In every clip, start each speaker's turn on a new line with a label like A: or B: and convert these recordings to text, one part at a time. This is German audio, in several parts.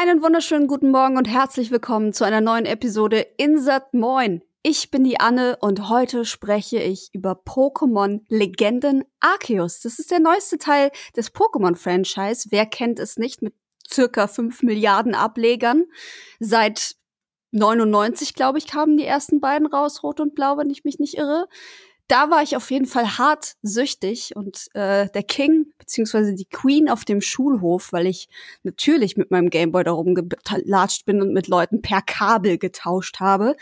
A: Einen wunderschönen guten Morgen und herzlich willkommen zu einer neuen Episode Insert Moin. Ich bin die Anne und heute spreche ich über Pokémon Legenden Arceus. Das ist der neueste Teil des Pokémon-Franchise. Wer kennt es nicht mit circa 5 Milliarden Ablegern? Seit 99, glaube ich, kamen die ersten beiden raus, Rot und Blau, wenn ich mich nicht irre da war ich auf jeden Fall hart süchtig und äh, der King beziehungsweise die Queen auf dem Schulhof, weil ich natürlich mit meinem Gameboy da rumgelatscht bin und mit Leuten per Kabel getauscht habe.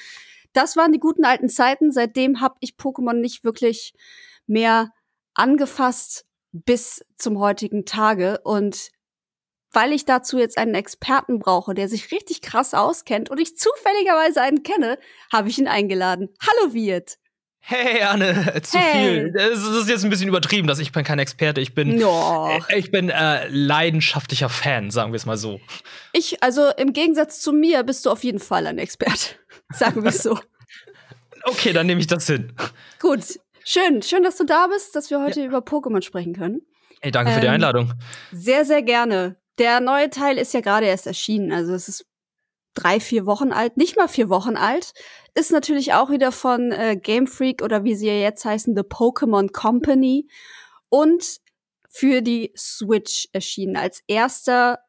A: Das waren die guten alten Zeiten. Seitdem habe ich Pokémon nicht wirklich mehr angefasst bis zum heutigen Tage und weil ich dazu jetzt einen Experten brauche, der sich richtig krass auskennt und ich zufälligerweise einen kenne, habe ich ihn eingeladen. Hallo Wirt.
B: Hey Anne, zu hey. viel. Das ist jetzt ein bisschen übertrieben, dass ich bin kein Experte. Ich bin, no. Äh, ich bin äh, leidenschaftlicher Fan, sagen wir es mal so.
A: Ich, also im Gegensatz zu mir, bist du auf jeden Fall ein Experte, sagen wir es so.
B: okay, dann nehme ich das hin.
A: Gut, schön, schön, dass du da bist, dass wir heute ja. über Pokémon sprechen können.
B: Ey, danke ähm, für die ähm, Einladung.
A: Sehr, sehr gerne. Der neue Teil ist ja gerade erst erschienen, also es ist drei, vier Wochen alt, nicht mal vier Wochen alt. Ist natürlich auch wieder von äh, Game Freak oder wie sie ja jetzt heißen, The Pokémon Company. Und für die Switch erschienen. Als erster,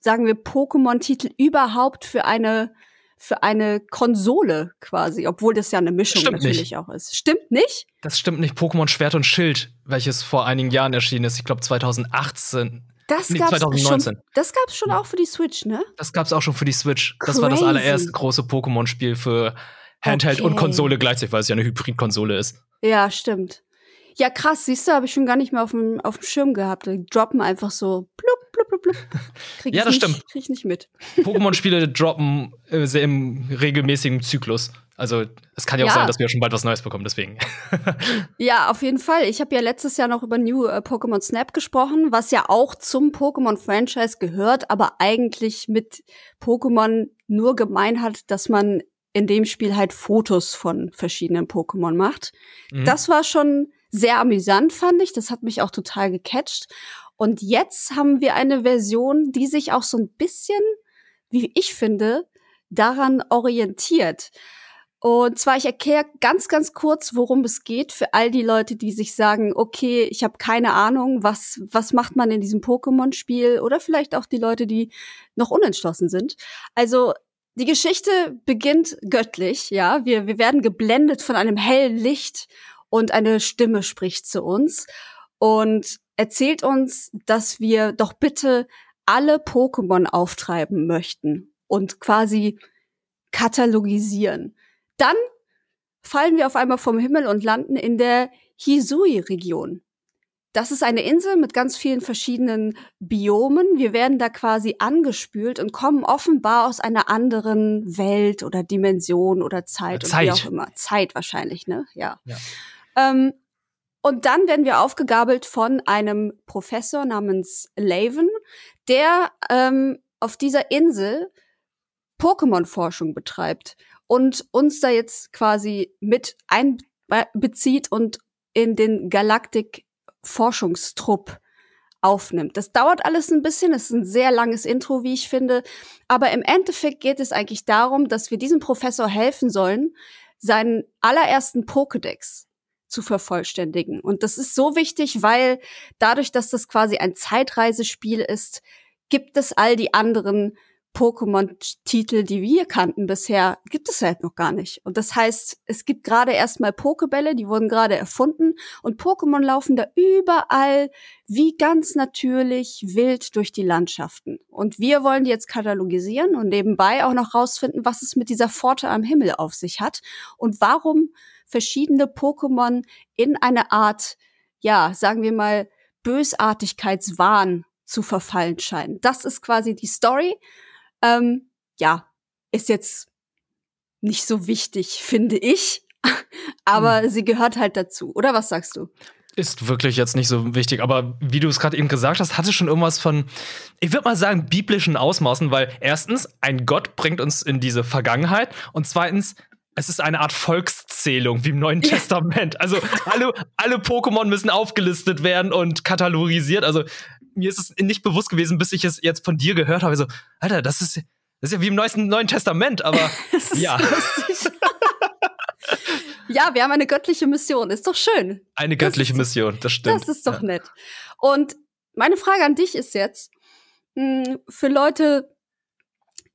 A: sagen wir, Pokémon-Titel überhaupt für eine für eine Konsole quasi, obwohl das ja eine Mischung stimmt natürlich nicht. auch ist. Stimmt nicht?
B: Das stimmt nicht. Pokémon Schwert und Schild, welches vor einigen Jahren erschienen ist, ich glaube 2018
A: das nee, gab's 2019. Schon, das gab's schon auch für die Switch, ne?
B: Das gab's auch schon für die Switch. Crazy. Das war das allererste große Pokémon-Spiel für Handheld okay. und Konsole gleichzeitig, weil es ja eine Hybrid-Konsole ist.
A: Ja, stimmt. Ja, krass, siehst du, habe ich schon gar nicht mehr auf dem, auf dem Schirm gehabt. Die droppen einfach so blub, blub, blub, blub.
B: Krieg ja, das
A: nicht,
B: stimmt.
A: Krieg ich nicht mit.
B: Pokémon-Spiele droppen äh, sehr im regelmäßigen Zyklus. Also es kann ja auch ja. sein, dass wir schon bald was Neues bekommen, deswegen.
A: ja, auf jeden Fall. Ich habe ja letztes Jahr noch über New äh, Pokémon Snap gesprochen, was ja auch zum Pokémon-Franchise gehört, aber eigentlich mit Pokémon nur gemein hat, dass man in dem Spiel halt Fotos von verschiedenen Pokémon macht. Mhm. Das war schon sehr amüsant, fand ich. Das hat mich auch total gecatcht. Und jetzt haben wir eine Version, die sich auch so ein bisschen, wie ich finde, daran orientiert. Und zwar, ich erkläre ganz, ganz kurz, worum es geht für all die Leute, die sich sagen, okay, ich habe keine Ahnung, was, was macht man in diesem Pokémon-Spiel oder vielleicht auch die Leute, die noch unentschlossen sind. Also die Geschichte beginnt göttlich, ja. Wir, wir werden geblendet von einem hellen Licht und eine Stimme spricht zu uns und erzählt uns, dass wir doch bitte alle Pokémon auftreiben möchten und quasi katalogisieren. Dann fallen wir auf einmal vom Himmel und landen in der Hisui-Region. Das ist eine Insel mit ganz vielen verschiedenen Biomen. Wir werden da quasi angespült und kommen offenbar aus einer anderen Welt oder Dimension oder Zeit,
B: Zeit.
A: wie auch immer. Zeit wahrscheinlich, ne? Ja. ja. Ähm, und dann werden wir aufgegabelt von einem Professor namens Laven, der ähm, auf dieser Insel Pokémon-Forschung betreibt und uns da jetzt quasi mit einbezieht und in den Galaktik-Forschungstrupp aufnimmt. Das dauert alles ein bisschen, es ist ein sehr langes Intro, wie ich finde, aber im Endeffekt geht es eigentlich darum, dass wir diesem Professor helfen sollen, seinen allerersten Pokédex zu vervollständigen. Und das ist so wichtig, weil dadurch, dass das quasi ein Zeitreisespiel ist, gibt es all die anderen Pokémon-Titel, die wir kannten bisher, gibt es halt noch gar nicht. Und das heißt, es gibt gerade erstmal Pokebälle, die wurden gerade erfunden und Pokémon laufen da überall wie ganz natürlich wild durch die Landschaften. Und wir wollen die jetzt katalogisieren und nebenbei auch noch rausfinden, was es mit dieser Pforte am Himmel auf sich hat und warum verschiedene Pokémon in eine Art, ja, sagen wir mal, Bösartigkeitswahn zu verfallen scheinen. Das ist quasi die Story. Ähm, ja, ist jetzt nicht so wichtig, finde ich. aber hm. sie gehört halt dazu. Oder was sagst du?
B: Ist wirklich jetzt nicht so wichtig, aber wie du es gerade eben gesagt hast, hatte schon irgendwas von, ich würde mal sagen, biblischen Ausmaßen, weil erstens, ein Gott bringt uns in diese Vergangenheit und zweitens, es ist eine Art Volkszählung wie im Neuen Testament. Also alle, alle Pokémon müssen aufgelistet werden und katalogisiert. Also mir ist es nicht bewusst gewesen, bis ich es jetzt von dir gehört habe. So, Alter, das ist, das ist ja wie im Neuesten, Neuen Testament, aber ja.
A: ja, wir haben eine göttliche Mission. Ist doch schön.
B: Eine göttliche
A: das
B: Mission, das stimmt.
A: Das ist doch ja. nett. Und meine Frage an dich ist jetzt, mh, hm, für Leute,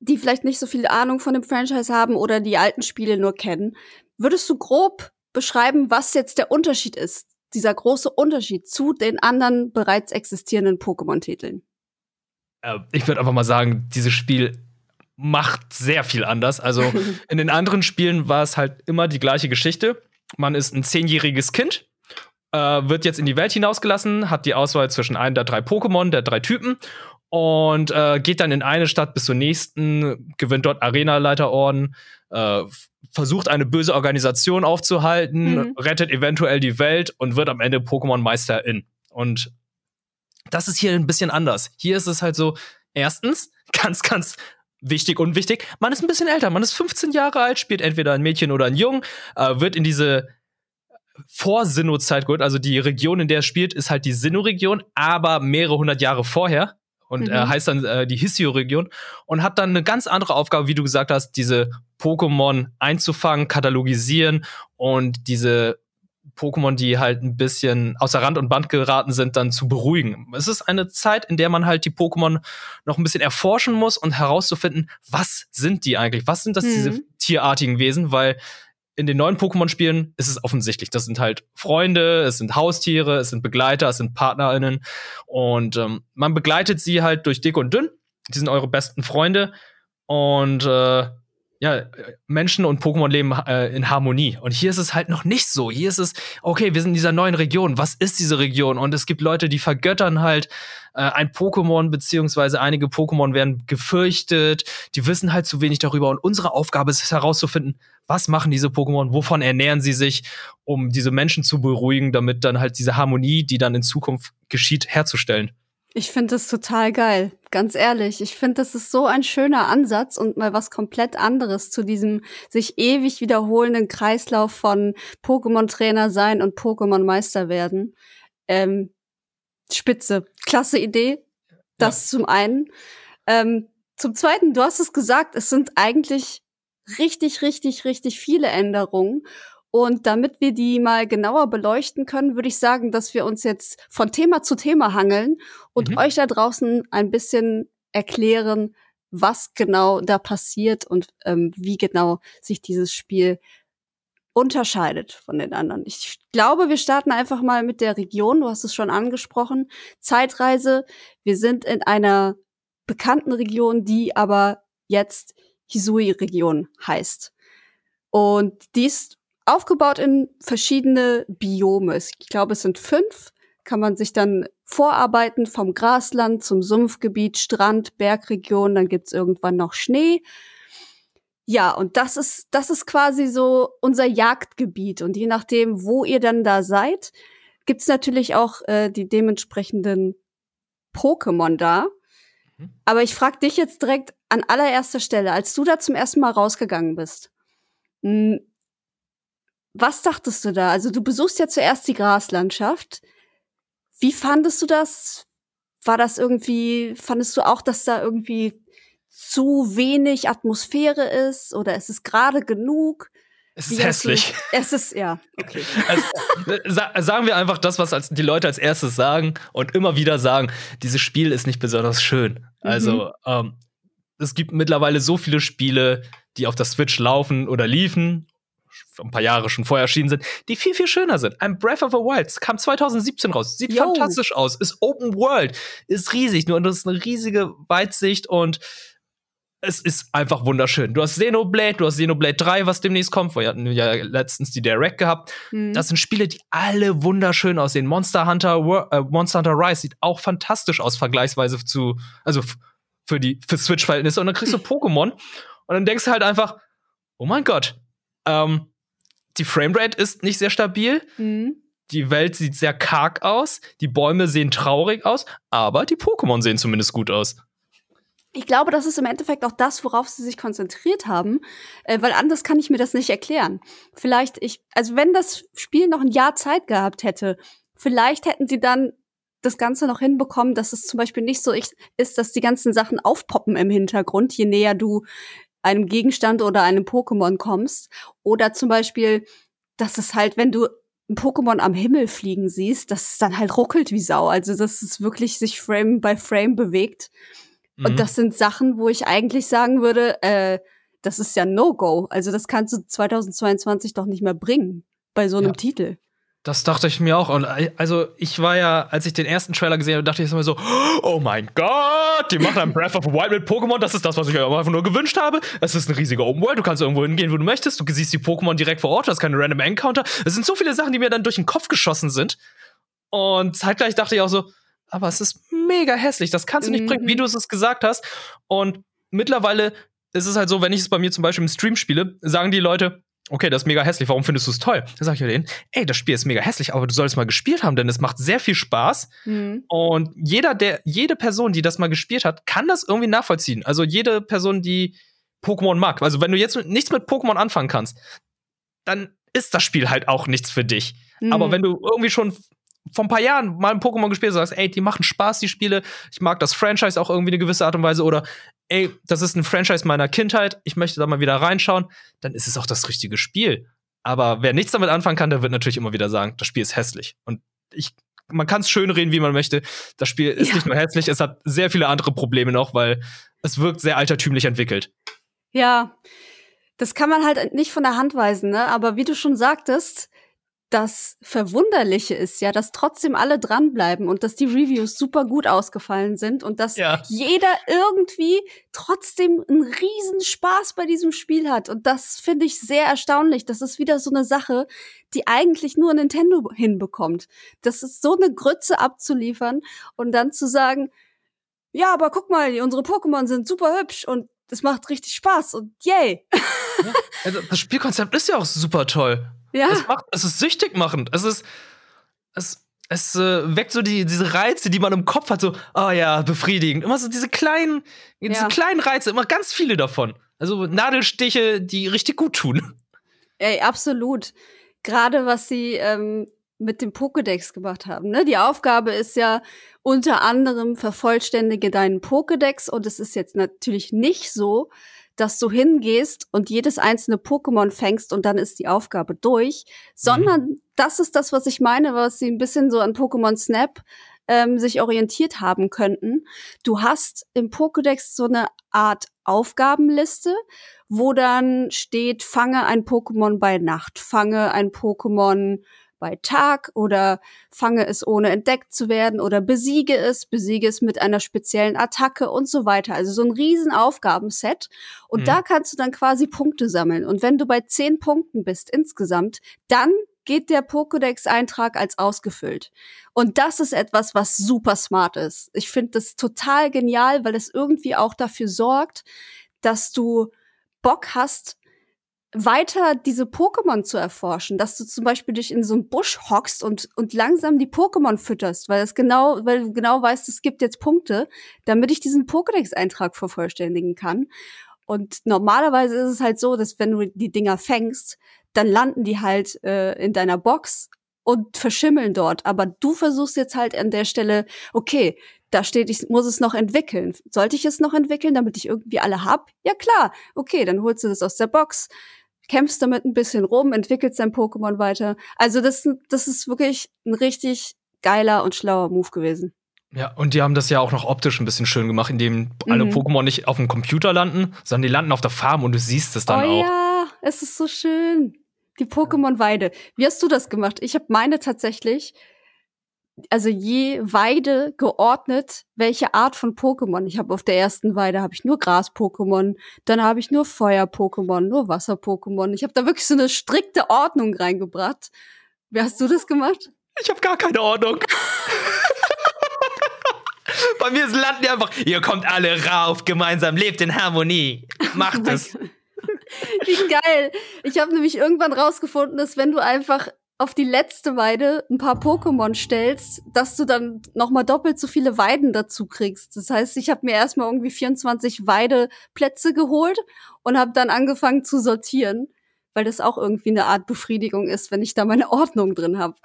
A: die vielleicht nicht so viel Ahnung von dem Franchise haben oder die alten Spiele nur kennen, würdest du grob beschreiben, was jetzt der Unterschied ist, dieser große Unterschied zu den anderen bereits existierenden Pokémon-Titeln?
B: Äh, ich würde einfach mal sagen, dieses Spiel macht sehr viel anders. Also in den anderen Spielen war es halt immer die gleiche Geschichte. Man ist ein zehnjähriges Kind, äh, wird jetzt in die Welt hinausgelassen, hat die Auswahl zwischen einem der drei Pokémon, der drei Typen und äh, geht dann in eine Stadt bis zur nächsten, gewinnt dort Arenaleiterorden, äh, versucht eine böse Organisation aufzuhalten, mhm. rettet eventuell die Welt und wird am Ende Pokémon-Meisterin. Und das ist hier ein bisschen anders. Hier ist es halt so, erstens, ganz, ganz wichtig und wichtig, man ist ein bisschen älter, man ist 15 Jahre alt, spielt entweder ein Mädchen oder ein Jung, äh, wird in diese Vor-Sinnoh-Zeit geholt, also die Region, in der er spielt, ist halt die Sinnoh-Region, aber mehrere hundert Jahre vorher und äh, mhm. äh, heißt dann äh, die Hissio-Region und hat dann eine ganz andere Aufgabe, wie du gesagt hast, diese Pokémon einzufangen, katalogisieren und diese Pokémon, die halt ein bisschen außer Rand und Band geraten sind, dann zu beruhigen. Es ist eine Zeit, in der man halt die Pokémon noch ein bisschen erforschen muss und herauszufinden, was sind die eigentlich? Was sind das, mhm. diese tierartigen Wesen? Weil in den neuen Pokémon-Spielen ist es offensichtlich. Das sind halt Freunde, es sind Haustiere, es sind Begleiter, es sind PartnerInnen. Und ähm, man begleitet sie halt durch dick und dünn. Die sind eure besten Freunde. Und äh, ja, Menschen und Pokémon leben äh, in Harmonie. Und hier ist es halt noch nicht so. Hier ist es, okay, wir sind in dieser neuen Region. Was ist diese Region? Und es gibt Leute, die vergöttern halt äh, ein Pokémon, beziehungsweise einige Pokémon werden gefürchtet. Die wissen halt zu wenig darüber. Und unsere Aufgabe ist es herauszufinden, was machen diese Pokémon, wovon ernähren sie sich, um diese Menschen zu beruhigen, damit dann halt diese Harmonie, die dann in Zukunft geschieht, herzustellen.
A: Ich finde das total geil, ganz ehrlich. Ich finde, das ist so ein schöner Ansatz und mal was komplett anderes zu diesem sich ewig wiederholenden Kreislauf von Pokémon-Trainer sein und Pokémon-Meister werden. Ähm, spitze, klasse Idee. Das ja. zum einen. Ähm, zum zweiten, du hast es gesagt, es sind eigentlich richtig, richtig, richtig viele Änderungen. Und damit wir die mal genauer beleuchten können, würde ich sagen, dass wir uns jetzt von Thema zu Thema hangeln und mhm. euch da draußen ein bisschen erklären, was genau da passiert und ähm, wie genau sich dieses Spiel unterscheidet von den anderen. Ich glaube, wir starten einfach mal mit der Region. Du hast es schon angesprochen. Zeitreise. Wir sind in einer bekannten Region, die aber jetzt Hisui-Region heißt. Und die ist aufgebaut in verschiedene Biome. Ich glaube, es sind fünf. Kann man sich dann vorarbeiten vom Grasland zum Sumpfgebiet, Strand, Bergregion, dann gibt's irgendwann noch Schnee. Ja, und das ist, das ist quasi so unser Jagdgebiet. Und je nachdem, wo ihr dann da seid, gibt's natürlich auch äh, die dementsprechenden Pokémon da. Mhm. Aber ich frage dich jetzt direkt an allererster Stelle, als du da zum ersten Mal rausgegangen bist, hm, was dachtest du da? Also du besuchst ja zuerst die Graslandschaft. Wie fandest du das? War das irgendwie, fandest du auch, dass da irgendwie zu wenig Atmosphäre ist oder ist es gerade genug?
B: Es ist hässlich.
A: Es ist, ja, okay.
B: Also, sa sagen wir einfach das, was als, die Leute als erstes sagen und immer wieder sagen, dieses Spiel ist nicht besonders schön. Also, mhm. ähm, es gibt mittlerweile so viele Spiele, die auf der Switch laufen oder liefen ein paar Jahre schon vorher erschienen sind, die viel, viel schöner sind. Ein Breath of the Wild kam 2017 raus, sieht Yo. fantastisch aus, ist Open World, ist riesig, nur das ist eine riesige Weitsicht und es ist einfach wunderschön. Du hast Xenoblade, du hast Xenoblade 3, was demnächst kommt. Wir hatten ja letztens die Direct gehabt. Mhm. Das sind Spiele, die alle wunderschön aussehen. Monster Hunter, äh, Monster Hunter Rise sieht auch fantastisch aus, vergleichsweise zu, also für die für Switch-Verhältnisse. Und dann kriegst du Pokémon und dann denkst du halt einfach, oh mein Gott, ähm, die Framerate ist nicht sehr stabil. Mhm. Die Welt sieht sehr karg aus. Die Bäume sehen traurig aus. Aber die Pokémon sehen zumindest gut aus.
A: Ich glaube, das ist im Endeffekt auch das, worauf sie sich konzentriert haben, äh, weil anders kann ich mir das nicht erklären. Vielleicht ich, also wenn das Spiel noch ein Jahr Zeit gehabt hätte, vielleicht hätten sie dann das Ganze noch hinbekommen, dass es zum Beispiel nicht so ist, dass die ganzen Sachen aufpoppen im Hintergrund, je näher du einem Gegenstand oder einem Pokémon kommst. Oder zum Beispiel, dass es halt, wenn du ein Pokémon am Himmel fliegen siehst, dass es dann halt ruckelt wie Sau. Also, dass es wirklich sich Frame by Frame bewegt. Mhm. Und das sind Sachen, wo ich eigentlich sagen würde, äh, das ist ja No-Go. Also, das kannst du 2022 doch nicht mehr bringen bei so einem ja. Titel.
B: Das dachte ich mir auch. Und also ich war ja, als ich den ersten Trailer gesehen habe, dachte ich immer so, oh mein Gott, die machen ein Breath of the Wild mit Pokémon. Das ist das, was ich mir einfach nur gewünscht habe. Es ist eine riesige Open World. Du kannst irgendwo hingehen, wo du möchtest. Du siehst die Pokémon direkt vor Ort. Du hast keine random Encounter. Es sind so viele Sachen, die mir dann durch den Kopf geschossen sind. Und zeitgleich dachte ich auch so, aber es ist mega hässlich. Das kannst du nicht mhm. bringen, wie du es gesagt hast. Und mittlerweile ist es halt so, wenn ich es bei mir zum Beispiel im Stream spiele, sagen die Leute, okay, das ist mega hässlich, warum findest du es toll? Dann sage ich denen, ey, das Spiel ist mega hässlich, aber du sollst mal gespielt haben, denn es macht sehr viel Spaß. Mhm. Und jeder, der, jede Person, die das mal gespielt hat, kann das irgendwie nachvollziehen. Also jede Person, die Pokémon mag. Also wenn du jetzt mit, nichts mit Pokémon anfangen kannst, dann ist das Spiel halt auch nichts für dich. Mhm. Aber wenn du irgendwie schon vor ein paar Jahren mal ein Pokémon gespielt hast, sagst, ey, die machen Spaß, die Spiele, ich mag das Franchise auch irgendwie eine gewisse Art und Weise oder ey, das ist ein Franchise meiner Kindheit, ich möchte da mal wieder reinschauen, dann ist es auch das richtige Spiel. Aber wer nichts damit anfangen kann, der wird natürlich immer wieder sagen, das Spiel ist hässlich. Und ich, man kann es schön reden, wie man möchte. Das Spiel ist ja. nicht nur hässlich, es hat sehr viele andere Probleme noch, weil es wirkt sehr altertümlich entwickelt.
A: Ja, das kann man halt nicht von der Hand weisen, ne? Aber wie du schon sagtest, das Verwunderliche ist ja, dass trotzdem alle dranbleiben und dass die Reviews super gut ausgefallen sind und dass ja. jeder irgendwie trotzdem einen riesen Spaß bei diesem Spiel hat. Und das finde ich sehr erstaunlich. Das ist wieder so eine Sache, die eigentlich nur Nintendo hinbekommt. Das ist so eine Grütze abzuliefern und dann zu sagen, ja, aber guck mal, unsere Pokémon sind super hübsch und es macht richtig Spaß und yay.
B: Ja, also das Spielkonzept ist ja auch super toll. Ja. Es, macht, es ist süchtig machend. Es ist. Es, es äh, weckt so die, diese Reize, die man im Kopf hat, so, oh ja, befriedigend. Immer so diese kleinen, ja. diese kleinen Reize, immer ganz viele davon. Also Nadelstiche, die richtig gut tun.
A: Ey, absolut. Gerade was sie ähm, mit dem Pokédex gemacht haben. Ne? Die Aufgabe ist ja unter anderem vervollständige deinen Pokédex und es ist jetzt natürlich nicht so, dass du hingehst und jedes einzelne Pokémon fängst und dann ist die Aufgabe durch, sondern mhm. das ist das, was ich meine, was sie ein bisschen so an Pokémon Snap ähm, sich orientiert haben könnten. Du hast im Pokédex so eine Art Aufgabenliste, wo dann steht, fange ein Pokémon bei Nacht, fange ein Pokémon bei Tag oder fange es ohne entdeckt zu werden oder besiege es, besiege es mit einer speziellen Attacke und so weiter. Also so ein riesen Aufgabenset. Und mhm. da kannst du dann quasi Punkte sammeln. Und wenn du bei zehn Punkten bist insgesamt, dann geht der Pokédex-Eintrag als ausgefüllt. Und das ist etwas, was super smart ist. Ich finde das total genial, weil es irgendwie auch dafür sorgt, dass du Bock hast, weiter diese Pokémon zu erforschen, dass du zum Beispiel dich in so einen Busch hockst und, und langsam die Pokémon fütterst, weil es genau, weil du genau weißt, es gibt jetzt Punkte, damit ich diesen Pokédex-Eintrag vervollständigen kann. Und normalerweise ist es halt so, dass wenn du die Dinger fängst, dann landen die halt äh, in deiner Box und verschimmeln dort. Aber du versuchst jetzt halt an der Stelle, okay, da steht, ich muss es noch entwickeln. Sollte ich es noch entwickeln, damit ich irgendwie alle hab? Ja klar, okay, dann holst du das aus der Box, kämpfst damit ein bisschen rum, entwickelst dein Pokémon weiter. Also das, das ist wirklich ein richtig geiler und schlauer Move gewesen.
B: Ja, und die haben das ja auch noch optisch ein bisschen schön gemacht, indem alle mhm. Pokémon nicht auf dem Computer landen, sondern die landen auf der Farm und du siehst es dann
A: oh,
B: auch.
A: Ja, es ist so schön. Die Pokémon-Weide. Wie hast du das gemacht? Ich habe meine tatsächlich also je Weide geordnet, welche Art von Pokémon. Ich habe auf der ersten Weide habe ich nur Gras-Pokémon, dann habe ich nur Feuer-Pokémon, nur Wasser-Pokémon. Ich habe da wirklich so eine strikte Ordnung reingebracht. Wie hast du das gemacht?
B: Ich habe gar keine Ordnung. Bei mir landen die einfach, ihr kommt alle rauf, gemeinsam, lebt in Harmonie. Macht es.
A: Wie geil. Ich habe nämlich irgendwann rausgefunden, dass wenn du einfach auf die letzte Weide ein paar Pokémon stellst, dass du dann noch mal doppelt so viele Weiden dazu kriegst. Das heißt, ich habe mir erstmal irgendwie 24 Weideplätze geholt und habe dann angefangen zu sortieren, weil das auch irgendwie eine Art Befriedigung ist, wenn ich da meine Ordnung drin habe.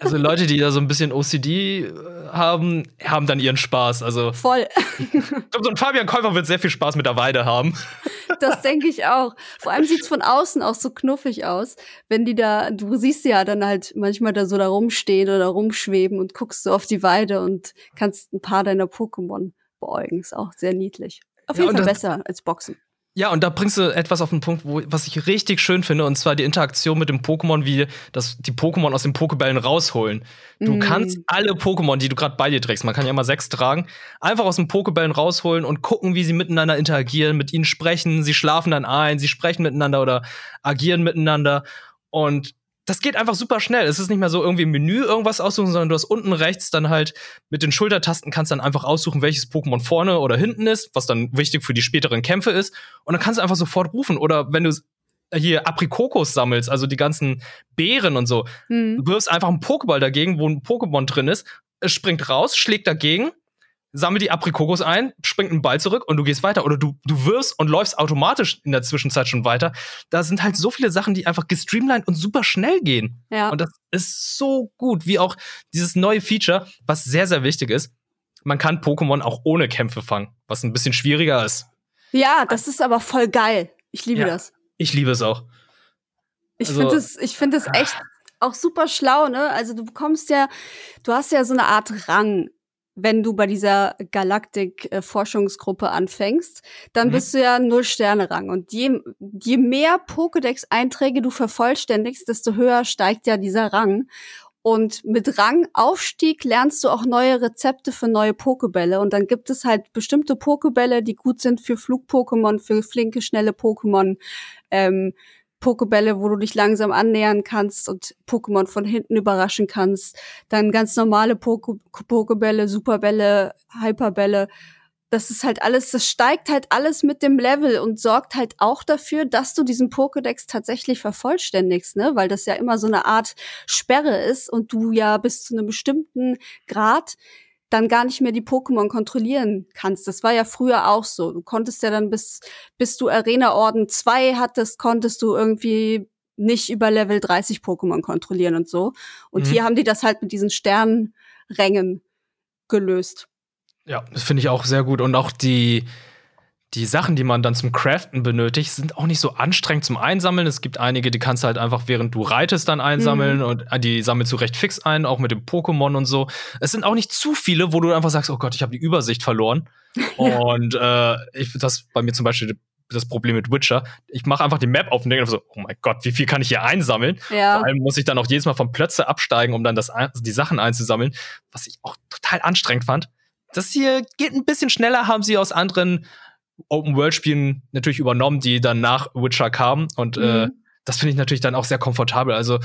B: Also Leute, die da so ein bisschen OCD äh, haben, haben dann ihren Spaß. Also
A: voll.
B: ich glaube, so ein Fabian Käufer wird sehr viel Spaß mit der Weide haben.
A: Das denke ich auch. Vor allem sieht es von außen auch so knuffig aus, wenn die da, du siehst ja dann halt manchmal da so da rumstehen oder rumschweben und guckst so auf die Weide und kannst ein paar deiner Pokémon beäugen. Ist auch sehr niedlich. Auf jeden ja, Fall besser als Boxen.
B: Ja, und da bringst du etwas auf den Punkt, wo, was ich richtig schön finde, und zwar die Interaktion mit dem Pokémon, wie das, die Pokémon aus den Pokébällen rausholen. Du mm. kannst alle Pokémon, die du gerade bei dir trägst, man kann ja mal sechs tragen, einfach aus den Pokébällen rausholen und gucken, wie sie miteinander interagieren, mit ihnen sprechen, sie schlafen dann ein, sie sprechen miteinander oder agieren miteinander. Und das geht einfach super schnell. Es ist nicht mehr so irgendwie im Menü irgendwas aussuchen, sondern du hast unten rechts dann halt mit den Schultertasten kannst dann einfach aussuchen, welches Pokémon vorne oder hinten ist, was dann wichtig für die späteren Kämpfe ist. Und dann kannst du einfach sofort rufen. Oder wenn du hier Aprikokos sammelst, also die ganzen Beeren und so, mhm. du wirfst einfach einen Pokéball dagegen, wo ein Pokémon drin ist, es springt raus, schlägt dagegen sammel die Aprikokos ein, springt einen Ball zurück und du gehst weiter. Oder du, du wirfst und läufst automatisch in der Zwischenzeit schon weiter. Da sind halt so viele Sachen, die einfach gestreamlined und super schnell gehen. Ja. Und das ist so gut, wie auch dieses neue Feature, was sehr, sehr wichtig ist. Man kann Pokémon auch ohne Kämpfe fangen, was ein bisschen schwieriger ist.
A: Ja, das ist aber voll geil. Ich liebe
B: ja,
A: das.
B: Ich liebe es auch.
A: Ich also, finde es, ich finde es echt auch super schlau, ne? Also du bekommst ja, du hast ja so eine Art Rang wenn du bei dieser Galaktik-Forschungsgruppe anfängst, dann mhm. bist du ja null Sterne Rang. Und je, je mehr Pokédex-Einträge du vervollständigst, desto höher steigt ja dieser Rang. Und mit Rangaufstieg lernst du auch neue Rezepte für neue Pokebälle. Und dann gibt es halt bestimmte Pokebälle, die gut sind für Flug-Pokémon, für flinke, schnelle Pokémon. Ähm, Pokebälle, wo du dich langsam annähern kannst und Pokémon von hinten überraschen kannst. Dann ganz normale Poke Pokebälle, Superbälle, Hyperbälle. Das ist halt alles, das steigt halt alles mit dem Level und sorgt halt auch dafür, dass du diesen Pokédex tatsächlich vervollständigst, ne? Weil das ja immer so eine Art Sperre ist und du ja bis zu einem bestimmten Grad dann gar nicht mehr die Pokémon kontrollieren kannst. Das war ja früher auch so. Du konntest ja dann bis, bis du Arena Orden 2 hattest, konntest du irgendwie nicht über Level 30 Pokémon kontrollieren und so. Und mhm. hier haben die das halt mit diesen Sternrängen gelöst.
B: Ja, das finde ich auch sehr gut. Und auch die, die Sachen, die man dann zum Craften benötigt, sind auch nicht so anstrengend zum Einsammeln. Es gibt einige, die kannst du halt einfach, während du reitest, dann einsammeln mhm. und äh, die sammelst du recht fix ein, auch mit dem Pokémon und so. Es sind auch nicht zu viele, wo du einfach sagst, oh Gott, ich habe die Übersicht verloren. Und äh, ich, das bei mir zum Beispiel das Problem mit Witcher. Ich mache einfach die Map auf und denke so, oh mein Gott, wie viel kann ich hier einsammeln? Ja. Vor allem muss ich dann auch jedes Mal von Plötze absteigen, um dann das, die Sachen einzusammeln, was ich auch total anstrengend fand. Das hier geht ein bisschen schneller, haben sie aus anderen Open-World-Spielen natürlich übernommen, die dann nach Witcher kamen. Und äh, mhm. äh, das finde ich natürlich dann auch sehr komfortabel. Also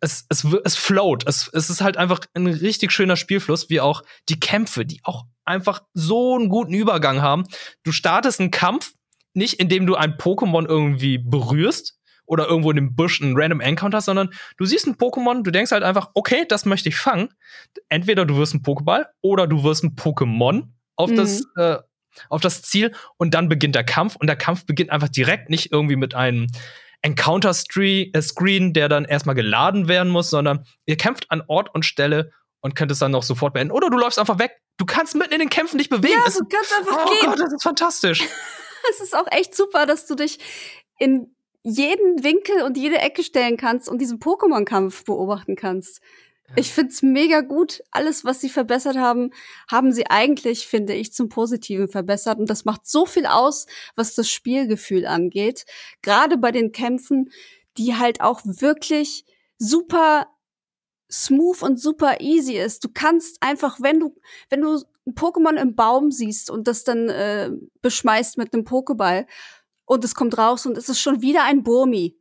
B: es, es, es float. Es, es ist halt einfach ein richtig schöner Spielfluss, wie auch die Kämpfe, die auch einfach so einen guten Übergang haben. Du startest einen Kampf, nicht indem du ein Pokémon irgendwie berührst oder irgendwo in dem Busch einen random Encounter, sondern du siehst ein Pokémon, du denkst halt einfach, okay, das möchte ich fangen. Entweder du wirst ein Pokéball oder du wirst ein Pokémon auf mhm. das äh, auf das Ziel und dann beginnt der Kampf und der Kampf beginnt einfach direkt nicht irgendwie mit einem Encounter-Screen, äh, der dann erstmal geladen werden muss, sondern ihr kämpft an Ort und Stelle und könnt es dann noch sofort beenden. Oder du läufst einfach weg. Du kannst mitten in den Kämpfen nicht bewegen.
A: Ja, du kannst einfach
B: oh
A: gehen.
B: Gott, das ist fantastisch.
A: Es ist auch echt super, dass du dich in jeden Winkel und jede Ecke stellen kannst und diesen Pokémon-Kampf beobachten kannst. Ich find's mega gut. Alles, was sie verbessert haben, haben sie eigentlich, finde ich, zum Positiven verbessert. Und das macht so viel aus, was das Spielgefühl angeht. Gerade bei den Kämpfen, die halt auch wirklich super smooth und super easy ist. Du kannst einfach, wenn du, wenn du ein Pokémon im Baum siehst und das dann äh, beschmeißt mit einem Pokéball und es kommt raus und es ist schon wieder ein Burmi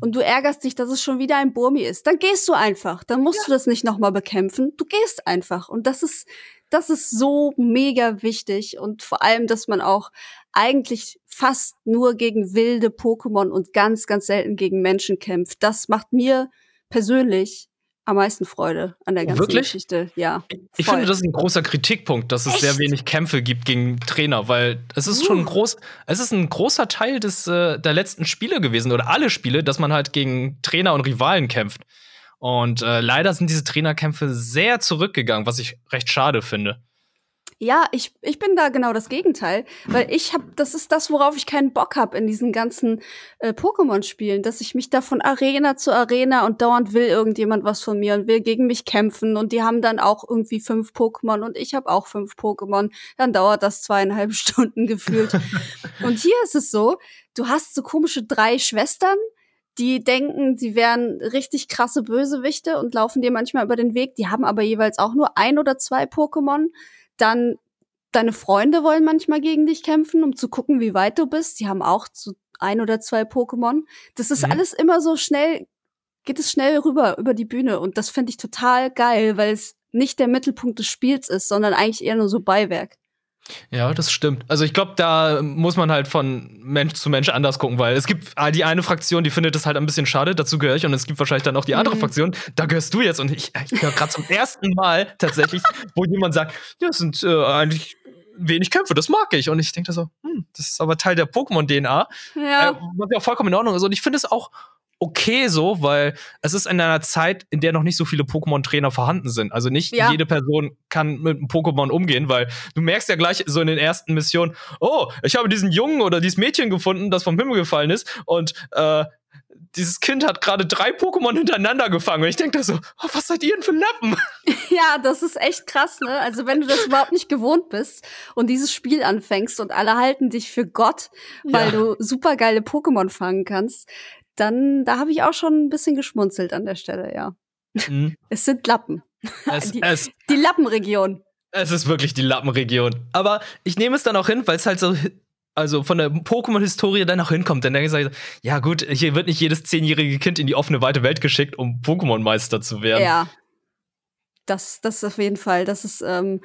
A: und du ärgerst dich, dass es schon wieder ein Burmi ist, dann gehst du einfach. Dann musst ja. du das nicht nochmal bekämpfen. Du gehst einfach. Und das ist, das ist so mega wichtig. Und vor allem, dass man auch eigentlich fast nur gegen wilde Pokémon und ganz, ganz selten gegen Menschen kämpft. Das macht mir persönlich am meisten Freude an der ganzen
B: Wirklich?
A: Geschichte. Ja.
B: Ich voll. finde, das ist ein großer Kritikpunkt, dass es Echt? sehr wenig Kämpfe gibt gegen Trainer, weil es ist uh. schon ein groß, es ist ein großer Teil des äh, der letzten Spiele gewesen oder alle Spiele, dass man halt gegen Trainer und Rivalen kämpft. Und äh, leider sind diese Trainerkämpfe sehr zurückgegangen, was ich recht schade finde.
A: Ja, ich, ich bin da genau das Gegenteil, weil ich habe, das ist das, worauf ich keinen Bock habe in diesen ganzen äh, Pokémon-Spielen, dass ich mich da von Arena zu Arena und dauernd will irgendjemand was von mir und will gegen mich kämpfen und die haben dann auch irgendwie fünf Pokémon und ich habe auch fünf Pokémon. Dann dauert das zweieinhalb Stunden gefühlt. und hier ist es so, du hast so komische drei Schwestern, die denken, sie wären richtig krasse Bösewichte und laufen dir manchmal über den Weg. Die haben aber jeweils auch nur ein oder zwei Pokémon dann deine Freunde wollen manchmal gegen dich kämpfen, um zu gucken, wie weit du bist. Die haben auch so ein oder zwei Pokémon. Das ist mhm. alles immer so schnell, geht es schnell rüber über die Bühne. Und das finde ich total geil, weil es nicht der Mittelpunkt des Spiels ist, sondern eigentlich eher nur so Beiwerk.
B: Ja, das stimmt. Also ich glaube, da muss man halt von Mensch zu Mensch anders gucken, weil es gibt die eine Fraktion, die findet das halt ein bisschen schade, dazu gehöre ich, und es gibt wahrscheinlich dann auch die andere mhm. Fraktion, da gehörst du jetzt. Und ich, ich höre gerade zum ersten Mal tatsächlich, wo jemand sagt, ja, es sind äh, eigentlich wenig Kämpfe, das mag ich. Und ich denke so, hm, das ist aber Teil der Pokémon-DNA. Ja. Äh, was ja auch vollkommen in Ordnung ist. Und ich finde es auch okay so, weil es ist in einer Zeit, in der noch nicht so viele Pokémon-Trainer vorhanden sind. Also nicht ja. jede Person kann mit einem Pokémon umgehen, weil du merkst ja gleich so in den ersten Missionen, oh, ich habe diesen Jungen oder dieses Mädchen gefunden, das vom Himmel gefallen ist und äh, dieses Kind hat gerade drei Pokémon hintereinander gefangen. Und ich denke da so, oh, was seid ihr denn für Lappen?
A: Ja, das ist echt krass, ne? Also wenn du das überhaupt nicht gewohnt bist und dieses Spiel anfängst und alle halten dich für Gott, weil ja. du super geile Pokémon fangen kannst, dann da habe ich auch schon ein bisschen geschmunzelt an der Stelle, ja. Mhm. Es sind Lappen. Es, die, es, die Lappenregion.
B: Es ist wirklich die Lappenregion. Aber ich nehme es dann auch hin, weil es halt so also von der Pokémon-Historie dann auch hinkommt. Dann denke ich, ja gut, hier wird nicht jedes zehnjährige Kind in die offene weite Welt geschickt, um Pokémon-Meister zu werden.
A: Ja. Das, das auf jeden Fall. Das ist, ähm,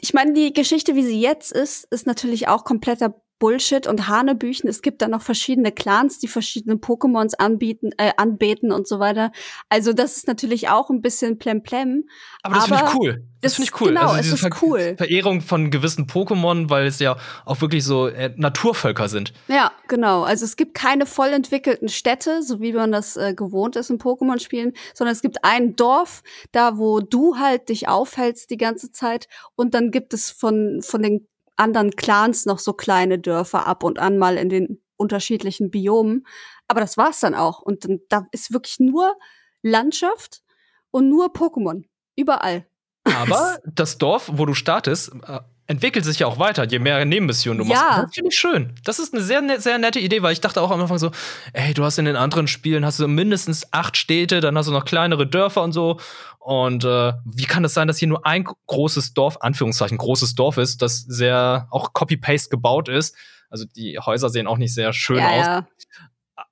A: ich meine, die Geschichte, wie sie jetzt ist, ist natürlich auch kompletter Bullshit und Hanebüchen. Es gibt da noch verschiedene Clans, die verschiedene Pokémons anbieten, äh, anbeten und so weiter. Also das ist natürlich auch ein bisschen plemplem.
B: Aber das finde ich cool. Das finde ich cool.
A: Genau, also es ist Ver cool.
B: Verehrung von gewissen Pokémon, weil es ja auch wirklich so äh, Naturvölker sind.
A: Ja, genau. Also es gibt keine voll entwickelten Städte, so wie man das äh, gewohnt ist in Pokémon-Spielen, sondern es gibt ein Dorf, da wo du halt dich aufhältst die ganze Zeit und dann gibt es von von den anderen Clans noch so kleine Dörfer ab und an mal in den unterschiedlichen Biomen. Aber das war's dann auch. Und dann, da ist wirklich nur Landschaft und nur Pokémon. Überall.
B: Aber das Dorf, wo du startest, äh, entwickelt sich ja auch weiter, je mehr Nebenmissionen du machst. Ja. Das finde ich schön. Das ist eine sehr, ne, sehr nette Idee, weil ich dachte auch am Anfang so, ey, du hast in den anderen Spielen hast du mindestens acht Städte, dann hast du noch kleinere Dörfer und so. Und äh, wie kann das sein, dass hier nur ein großes Dorf, Anführungszeichen, großes Dorf ist, das sehr auch Copy-Paste gebaut ist? Also die Häuser sehen auch nicht sehr schön ja, aus.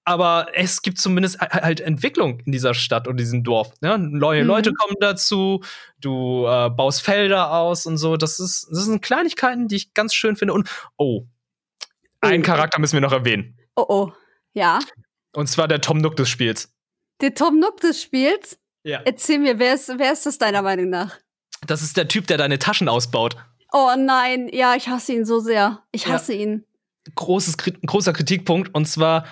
B: Aber es gibt zumindest halt Entwicklung in dieser Stadt und diesem Dorf. Ne? Neue mhm. Leute kommen dazu, du äh, baust Felder aus und so. Das, ist, das sind Kleinigkeiten, die ich ganz schön finde. Und oh, einen oh. Charakter müssen wir noch erwähnen.
A: Oh oh, ja.
B: Und zwar der Tom Nook des Spiels.
A: Der Tom Nook des Spiels? Ja. Erzähl mir, wer ist, wer ist das deiner Meinung nach?
B: Das ist der Typ, der deine Taschen ausbaut.
A: Oh nein, ja, ich hasse ihn so sehr. Ich hasse ja. ihn.
B: Großes, großer Kritikpunkt. Und zwar,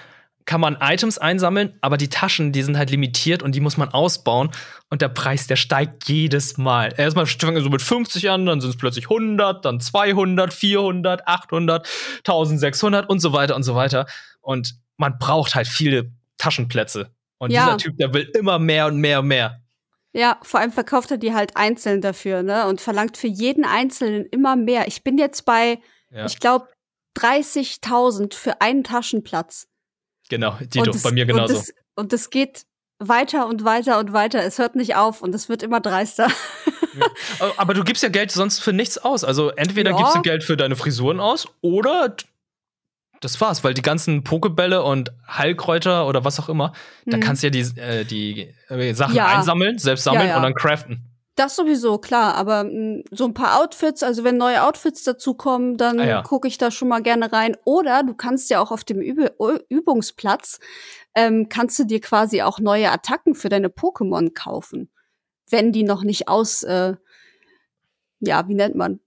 B: kann man Items einsammeln, aber die Taschen, die sind halt limitiert und die muss man ausbauen. Und der Preis, der steigt jedes Mal. Erstmal fangen wir so mit 50 an, dann sind es plötzlich 100, dann 200, 400, 800, 1600 und so weiter und so weiter. Und man braucht halt viele Taschenplätze. Und ja. dieser Typ, der will immer mehr und mehr und mehr.
A: Ja, vor allem verkauft er die halt einzeln dafür, ne? Und verlangt für jeden Einzelnen immer mehr. Ich bin jetzt bei, ja. ich glaube, 30.000 für einen Taschenplatz.
B: Genau, Dito, bei mir genauso.
A: Und das, und das geht weiter und weiter und weiter. Es hört nicht auf und es wird immer dreister.
B: Ja. Aber du gibst ja Geld sonst für nichts aus. Also entweder ja. gibst du Geld für deine Frisuren aus oder das war's, weil die ganzen Pokebälle und Heilkräuter oder was auch immer, hm. da mhm. kannst du ja die, äh, die äh, Sachen ja. einsammeln, selbst sammeln und dann craften.
A: Das sowieso, klar, aber mh, hm, so ein paar Outfits, also wenn neue Outfits dazukommen, dann ah, ja. gucke ich da schon mal gerne rein. Oder du kannst ja auch auf dem Üb Übungsplatz, ähm, kannst du dir quasi auch neue Attacken für deine Pokémon kaufen. Wenn die noch nicht aus, äh, ja, wie nennt man?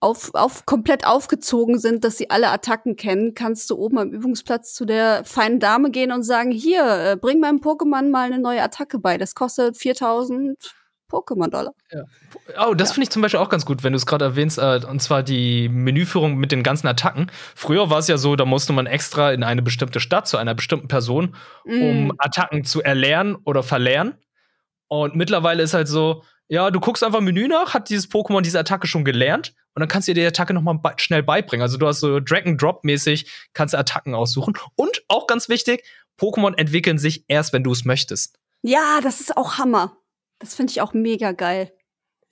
A: auf, auf komplett aufgezogen sind, dass sie alle Attacken kennen, kannst du oben am Übungsplatz zu der feinen Dame gehen und sagen, hier, äh, bring meinem Pokémon mal eine neue Attacke bei. Das kostet 4000 Pokémon-Dollar.
B: Ja. Oh, das ja. finde ich zum Beispiel auch ganz gut, wenn du es gerade erwähnst, äh, und zwar die Menüführung mit den ganzen Attacken. Früher war es ja so, da musste man extra in eine bestimmte Stadt zu einer bestimmten Person, mm. um Attacken zu erlernen oder verlernen. Und mittlerweile ist halt so, ja, du guckst einfach im Menü nach, hat dieses Pokémon diese Attacke schon gelernt und dann kannst du dir die Attacke noch mal be schnell beibringen. Also du hast so Drag-and-Drop-mäßig, kannst du Attacken aussuchen. Und auch ganz wichtig, Pokémon entwickeln sich erst, wenn du es möchtest.
A: Ja, das ist auch Hammer. Das finde ich auch mega geil.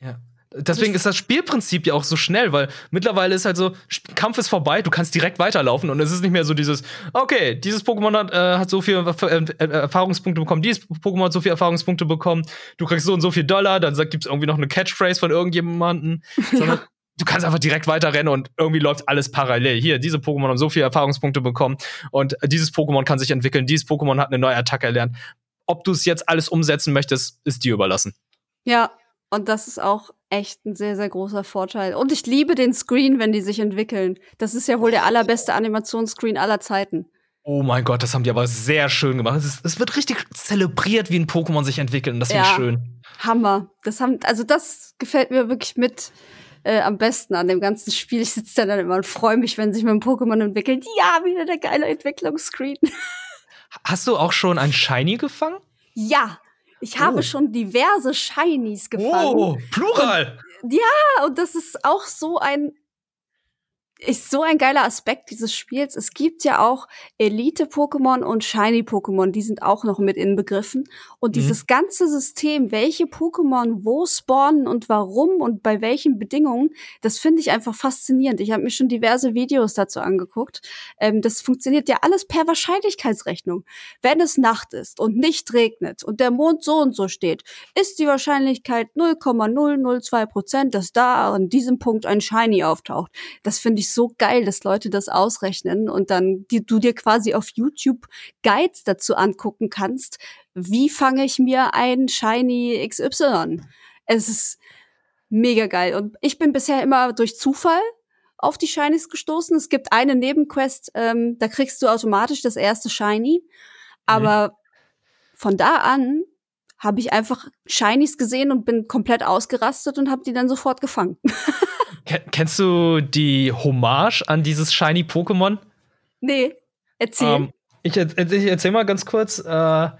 B: Ja. Deswegen ist das Spielprinzip ja auch so schnell, weil mittlerweile ist halt so, Kampf ist vorbei, du kannst direkt weiterlaufen und es ist nicht mehr so dieses, okay, dieses Pokémon hat, äh, hat so viele äh, Erfahrungspunkte bekommen, dieses Pokémon hat so viele Erfahrungspunkte bekommen, du kriegst so und so viel Dollar, dann gibt es irgendwie noch eine Catchphrase von irgendjemandem, sondern ja. du kannst einfach direkt weiterrennen und irgendwie läuft alles parallel. Hier, diese Pokémon haben so viele Erfahrungspunkte bekommen und dieses Pokémon kann sich entwickeln, dieses Pokémon hat eine neue Attacke erlernt ob du es jetzt alles umsetzen möchtest, ist dir überlassen.
A: Ja, und das ist auch echt ein sehr, sehr großer Vorteil. Und ich liebe den Screen, wenn die sich entwickeln. Das ist ja wohl der allerbeste Animationsscreen aller Zeiten.
B: Oh mein Gott, das haben die aber sehr schön gemacht. Es, ist, es wird richtig zelebriert, wie ein Pokémon sich entwickelt. Und das finde ja, ich schön.
A: Hammer. Das haben, also das gefällt mir wirklich mit äh, am besten an dem ganzen Spiel. Ich sitze da dann immer und freue mich, wenn sich mein Pokémon entwickelt. Ja, wieder der geile Entwicklungsscreen.
B: Hast du auch schon ein Shiny gefangen?
A: Ja, ich habe oh. schon diverse Shinies gefangen. Oh,
B: Plural!
A: Und, ja, und das ist auch so ein ist so ein geiler Aspekt dieses Spiels. Es gibt ja auch Elite-Pokémon und Shiny-Pokémon, die sind auch noch mit inbegriffen. Und mhm. dieses ganze System, welche Pokémon wo spawnen und warum und bei welchen Bedingungen, das finde ich einfach faszinierend. Ich habe mir schon diverse Videos dazu angeguckt. Ähm, das funktioniert ja alles per Wahrscheinlichkeitsrechnung. Wenn es Nacht ist und nicht regnet und der Mond so und so steht, ist die Wahrscheinlichkeit 0,002 Prozent, dass da an diesem Punkt ein Shiny auftaucht. Das finde ich ich so geil, dass Leute das ausrechnen und dann die, du dir quasi auf YouTube Guides dazu angucken kannst, wie fange ich mir ein Shiny XY. Es ist mega geil. Und ich bin bisher immer durch Zufall auf die Shinies gestoßen. Es gibt eine Nebenquest, ähm, da kriegst du automatisch das erste Shiny. Aber mhm. von da an habe ich einfach Shinies gesehen und bin komplett ausgerastet und habe die dann sofort gefangen.
B: Kennst du die Hommage an dieses Shiny Pokémon?
A: Nee, erzähl. Ähm,
B: ich, ich, erzähl mal ganz kurz. Äh,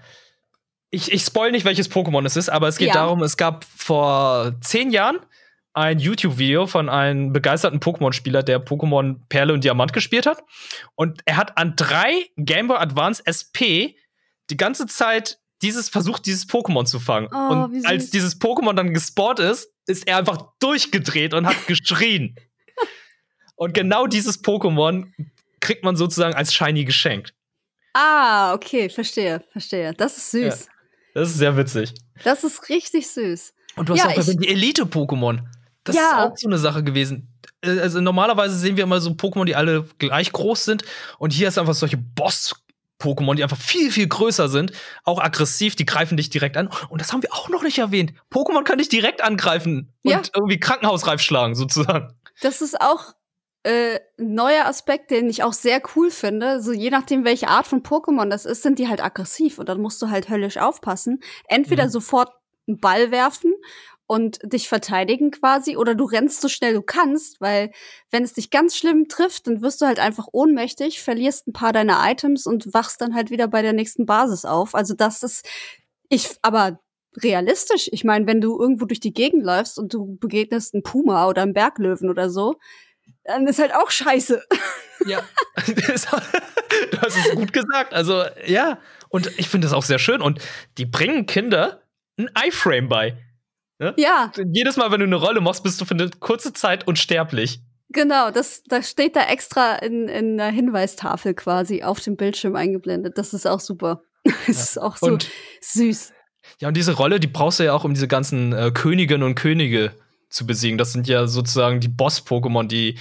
B: ich, ich spoil nicht, welches Pokémon es ist, aber es geht ja. darum, es gab vor zehn Jahren ein YouTube-Video von einem begeisterten Pokémon-Spieler, der Pokémon Perle und Diamant gespielt hat. Und er hat an drei Game Boy Advance SP die ganze Zeit dieses versucht, dieses Pokémon zu fangen. Oh, und als dieses Pokémon dann gespawnt ist, ist er einfach durchgedreht und hat geschrien. und genau dieses Pokémon kriegt man sozusagen als Shiny geschenkt.
A: Ah, okay, verstehe, verstehe. Das ist süß. Ja,
B: das ist sehr witzig.
A: Das ist richtig süß.
B: Und du hast ja, auch die Elite-Pokémon. Das ja. ist auch so eine Sache gewesen. Äh, also normalerweise sehen wir immer so Pokémon, die alle gleich groß sind. Und hier ist einfach solche Boss Pokémon, die einfach viel, viel größer sind, auch aggressiv, die greifen dich direkt an. Und das haben wir auch noch nicht erwähnt. Pokémon kann dich direkt angreifen ja. und irgendwie krankenhausreif schlagen, sozusagen.
A: Das ist auch äh, ein neuer Aspekt, den ich auch sehr cool finde. So je nachdem, welche Art von Pokémon das ist, sind die halt aggressiv und dann musst du halt höllisch aufpassen. Entweder mhm. sofort einen Ball werfen und dich verteidigen quasi oder du rennst so schnell du kannst, weil wenn es dich ganz schlimm trifft, dann wirst du halt einfach ohnmächtig, verlierst ein paar deiner Items und wachst dann halt wieder bei der nächsten Basis auf. Also das ist ich aber realistisch. Ich meine, wenn du irgendwo durch die Gegend läufst und du begegnest einen Puma oder einen Berglöwen oder so, dann ist halt auch scheiße.
B: Ja, du hast es gut gesagt. Also ja, und ich finde das auch sehr schön und die bringen Kinder ein iFrame bei.
A: Ne? Ja.
B: Jedes Mal, wenn du eine Rolle machst, bist du für eine kurze Zeit unsterblich.
A: Genau, das, das steht da extra in, in einer Hinweistafel quasi auf dem Bildschirm eingeblendet. Das ist auch super. Das ja. ist auch so und, süß.
B: Ja, und diese Rolle, die brauchst du ja auch, um diese ganzen äh, Königinnen und Könige zu besiegen. Das sind ja sozusagen die Boss-Pokémon, die,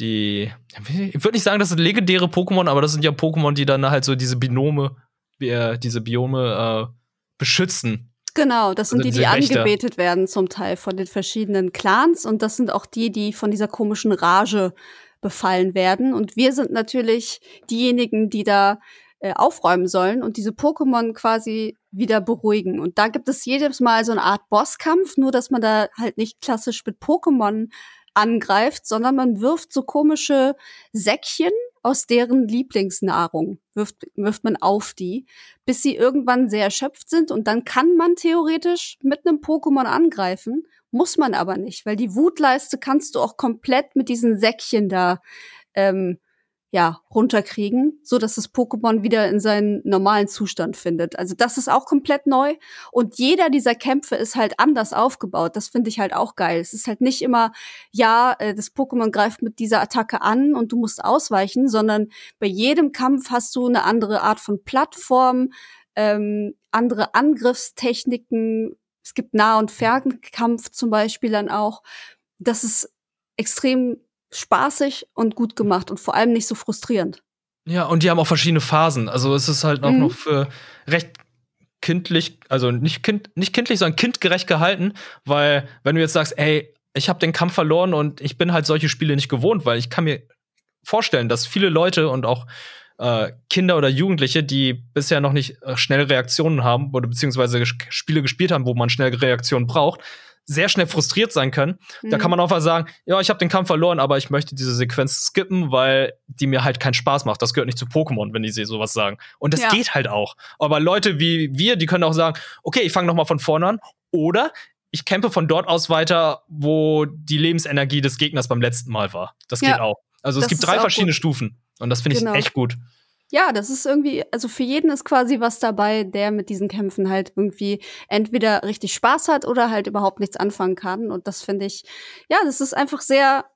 B: die, ich würde nicht sagen, das sind legendäre Pokémon, aber das sind ja Pokémon, die dann halt so diese Binome, äh, diese Biome äh, beschützen.
A: Genau, das sind
B: Also
A: die, die
B: Wächter.
A: angebetet werden zum Teil von den verschiedenen Clans und das sind auch die, die von dieser komischen Rage befallen werden. Und wir sind natürlich diejenigen, die da äh, aufräumen sollen und diese Pokémon quasi wieder beruhigen. Und da gibt es jedes Mal so eine Art Bosskampf, nur dass man da halt nicht klassisch mit Pokémon angreift, sondern man wirft so komische Säckchen aus deren Lieblingsnahrung, wirft, wirft man auf die, bis sie irgendwann sehr erschöpft sind. Und dann kann man theoretisch mit einem Pokémon angreifen, muss man aber nicht, weil die Wutleiste kannst du auch komplett mit diesen Säckchen da ähm, ja, runterkriegen, so dass das Pokémon wieder in seinen normalen Zustand findet. Also das ist auch komplett neu und jeder dieser Kämpfe ist halt anders aufgebaut. Das finde ich halt auch geil. Es ist halt nicht immer, ja, äh, das Pokémon greift mit dieser Attacke an und du musst ausweichen, sondern bei jedem Kampf hast du eine andere Art von Plattform, ähm, andere Angriffstechniken. Es gibt Nah- und Fernkampf zum Beispiel dann auch. Das ist extrem spaßig und gut gemacht und vor allem nicht so frustrierend.
B: Ja, und die haben auch verschiedene Phasen. Also es ist halt auch
A: Mhm.
B: noch für recht kindlich, also nicht, kind, nicht kindlich, sondern kindgerecht gehalten, weil wenn du jetzt sagst, ey, ich habe den Kampf verloren und ich bin halt solche Spiele nicht gewohnt, weil ich kann mir vorstellen, dass viele Leute und auch äh, Kinder oder Jugendliche, die bisher noch nicht äh, schnell Reaktionen haben oder beziehungsweise Spiele gespielt haben, wo man schnell Reaktionen braucht, sehr schnell frustriert sein können. Da
A: Mhm.
B: kann man auch mal sagen, ja, ich habe den Kampf verloren, aber ich möchte diese Sequenz skippen, weil die mir halt keinen Spaß macht. Das gehört nicht zu Pokémon, wenn die sowas sagen. Und das
A: Ja.
B: geht halt auch. Aber Leute wie wir, die können auch sagen, okay, ich fange noch mal von vorne an oder ich kämpfe von dort aus weiter, wo die Lebensenergie des Gegners beim letzten Mal war. Das
A: Ja.
B: geht auch. Also es gibt drei verschiedene
A: gut.
B: Stufen und das finde ich
A: Genau.
B: echt gut.
A: Ja, das ist irgendwie, also für jeden ist quasi was dabei, der mit diesen Kämpfen halt irgendwie entweder richtig Spaß hat oder halt überhaupt nichts anfangen kann. Und das finde ich, ja, das ist einfach sehr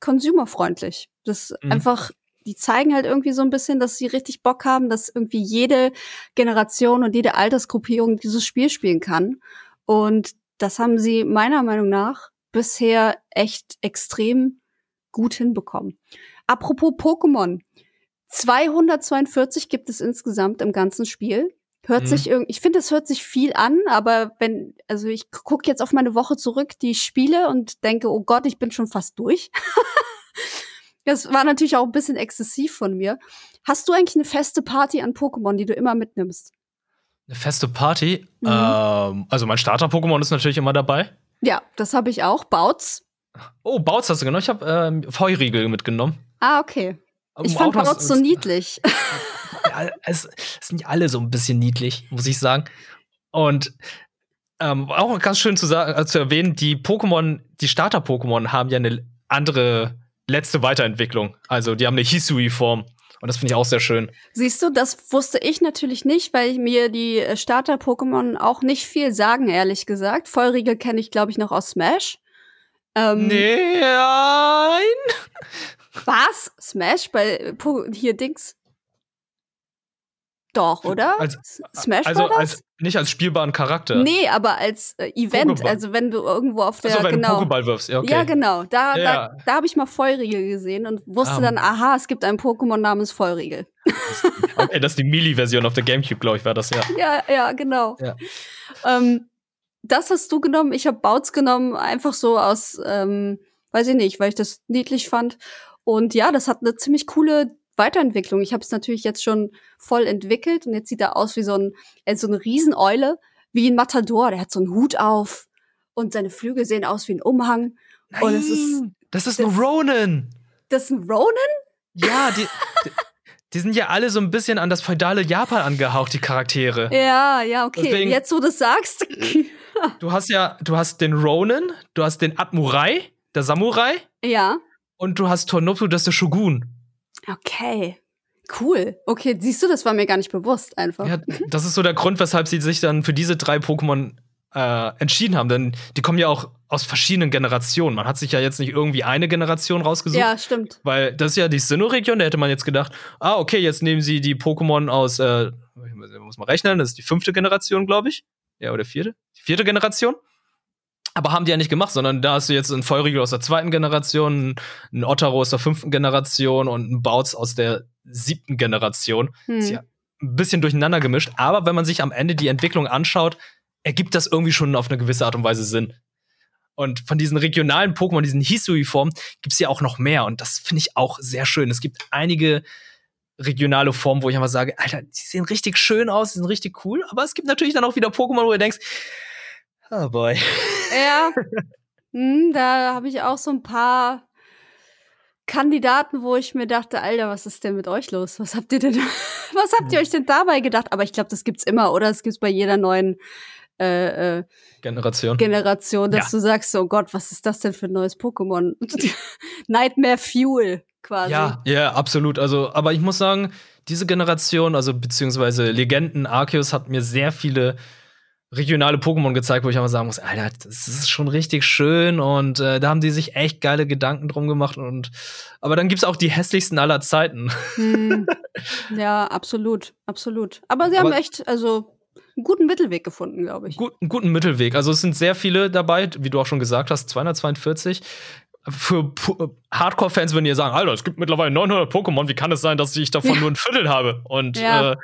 A: consumerfreundlich. Das ist
B: Mhm.
A: einfach, die zeigen halt irgendwie so ein bisschen, dass sie richtig Bock haben, dass irgendwie jede Generation und jede Altersgruppierung dieses Spiel spielen kann. Und das haben sie meiner Meinung nach bisher echt extrem gut hinbekommen. Apropos Pokémon. 242 gibt es insgesamt im ganzen Spiel. Hört
B: Mhm.
A: sich irgendwie, ich finde, es hört sich viel an, aber wenn, also ich gucke jetzt auf meine Woche zurück, die ich spiele und denke, oh Gott, ich bin schon fast durch. das war natürlich auch ein bisschen exzessiv von mir. Hast du eigentlich eine feste Party an Pokémon, die du immer mitnimmst?
B: Eine feste Party.
A: Mhm.
B: Ähm, also mein Starter-Pokémon ist natürlich immer dabei.
A: Ja, das habe ich auch. Bautz.
B: Oh, Bautz hast du genommen. Ich habe ähm, Feuriegel mitgenommen.
A: Ah, okay. Ich
B: Um
A: fand Bautz so niedlich.
B: ja, es, es sind ja alle so ein bisschen niedlich, muss ich sagen. Und ähm, auch ganz schön zu, sagen, äh, zu erwähnen, die Pokémon, die Starter-Pokémon haben ja eine andere letzte Weiterentwicklung. Also die haben eine Hisui-Form. Und das finde ich auch sehr schön.
A: Siehst du, das wusste ich natürlich nicht, weil mir die äh, Starter-Pokémon auch nicht viel sagen, ehrlich gesagt. Vollriegel kenne ich, glaube ich, noch aus Smash. Ähm,
B: Nein!
A: Was? Smash bei hier Dings? Doch, oder?
B: Als-
A: Smash
B: Also
A: war das?
B: als, nicht als spielbaren Charakter.
A: Nee, aber als äh, Event,
B: Pokéball.
A: also wenn du irgendwo auf der
B: Achso, wenn
A: genau.
B: du Pokéball wirfst. Ja, okay.
A: Ja, genau. Da,
B: Ja,
A: da, da habe ich mal Vollriegel gesehen und wusste
B: Ah.
A: dann, aha, es gibt ein Pokémon namens Vollriegel.
B: okay, das ist die Melee-Version auf der Gamecube, glaube ich, war das ja.
A: Ja, ja, genau.
B: Ja.
A: Ähm, das hast du genommen. Ich habe Bautz genommen, einfach so aus, ähm, weiß ich nicht, weil ich das niedlich fand. Und ja, das hat eine ziemlich coole Weiterentwicklung. Ich habe es natürlich jetzt schon voll entwickelt und jetzt sieht er aus wie so, ein, äh, so eine Rieseneule, wie ein Matador. Der hat so einen Hut auf und seine Flügel sehen aus wie ein Umhang. Und es ist,
B: Nein, das ist ein Ronin.
A: das ist ein Ronin?
B: Ja, die, die, die sind ja alle so ein bisschen an das feudale Japan angehaucht, die Charaktere.
A: Ja, ja, okay.
B: Deswegen-
A: Jetzt, wo du es sagst.
B: Du hast ja, du hast den Ronin, du hast den Admurai, der Samurai,
A: ja.
B: und du hast Tornopu, das ist der Shogun.
A: Okay. Cool. Okay, siehst du, das war mir gar nicht bewusst einfach.
B: Ja, das ist so der Grund, weshalb sie sich dann für diese drei Pokémon äh, entschieden haben. Denn die kommen ja auch aus verschiedenen Generationen. Man hat sich ja jetzt nicht irgendwie eine Generation rausgesucht.
A: Ja, stimmt.
B: Weil das ist ja die Sinnoh-Region, da hätte man jetzt gedacht, ah, okay, jetzt nehmen sie die Pokémon aus, äh, muss mal rechnen, das ist die fünfte Generation, glaube ich. Ja, oder vierte? Die vierte Generation. Aber haben die ja nicht gemacht, sondern da hast du jetzt einen Feurigel aus der zweiten Generation, einen Ottero aus der fünften Generation und einen Bautz aus der siebten Generation.
A: Hm.
B: Ist ja ein bisschen durcheinander gemischt, aber wenn man sich am Ende die Entwicklung anschaut, ergibt das irgendwie schon auf eine gewisse Art und Weise Sinn. Und von diesen regionalen Pokémon, diesen Hisui-Formen, gibt es ja auch noch mehr. Und das finde ich auch sehr schön. Es gibt einige regionale Formen, wo ich einfach sage, Alter, die sehen richtig schön aus, die sind richtig cool. Aber es gibt natürlich dann auch wieder Pokémon, wo du denkst, oh boy.
A: Ja. hm, da habe ich auch so ein paar Kandidaten, wo ich mir dachte, Alter, was ist denn mit euch los? Was habt ihr denn, was habt ihr euch denn dabei gedacht? Aber ich glaube, das gibt's immer, oder? Es gibt's bei jeder neuen äh, äh,
B: Generation.
A: Generation, dass ja. du sagst, oh Gott, was ist das denn für ein neues Pokémon? Nightmare Fuel quasi.
B: Ja, ja, absolut. Also, aber ich muss sagen, diese Generation, also beziehungsweise Legenden Arceus hat mir sehr viele regionale Pokémon gezeigt, wo ich einfach sagen muss, Alter, das ist schon richtig schön und äh, da haben die sich echt geile Gedanken drum gemacht und aber dann gibt's auch die hässlichsten aller Zeiten.
A: Hm. Ja, absolut, absolut. Aber sie aber haben echt, also einen guten Mittelweg gefunden, glaube ich.
B: Gut, einen guten Mittelweg. Also es sind sehr viele dabei, wie du auch schon gesagt hast, 242 für Hardcore-Fans würden ihr sagen, Alter, es gibt mittlerweile 900 Pokémon, wie kann es sein, dass ich davon ja. nur ein Viertel habe? Und ja. äh,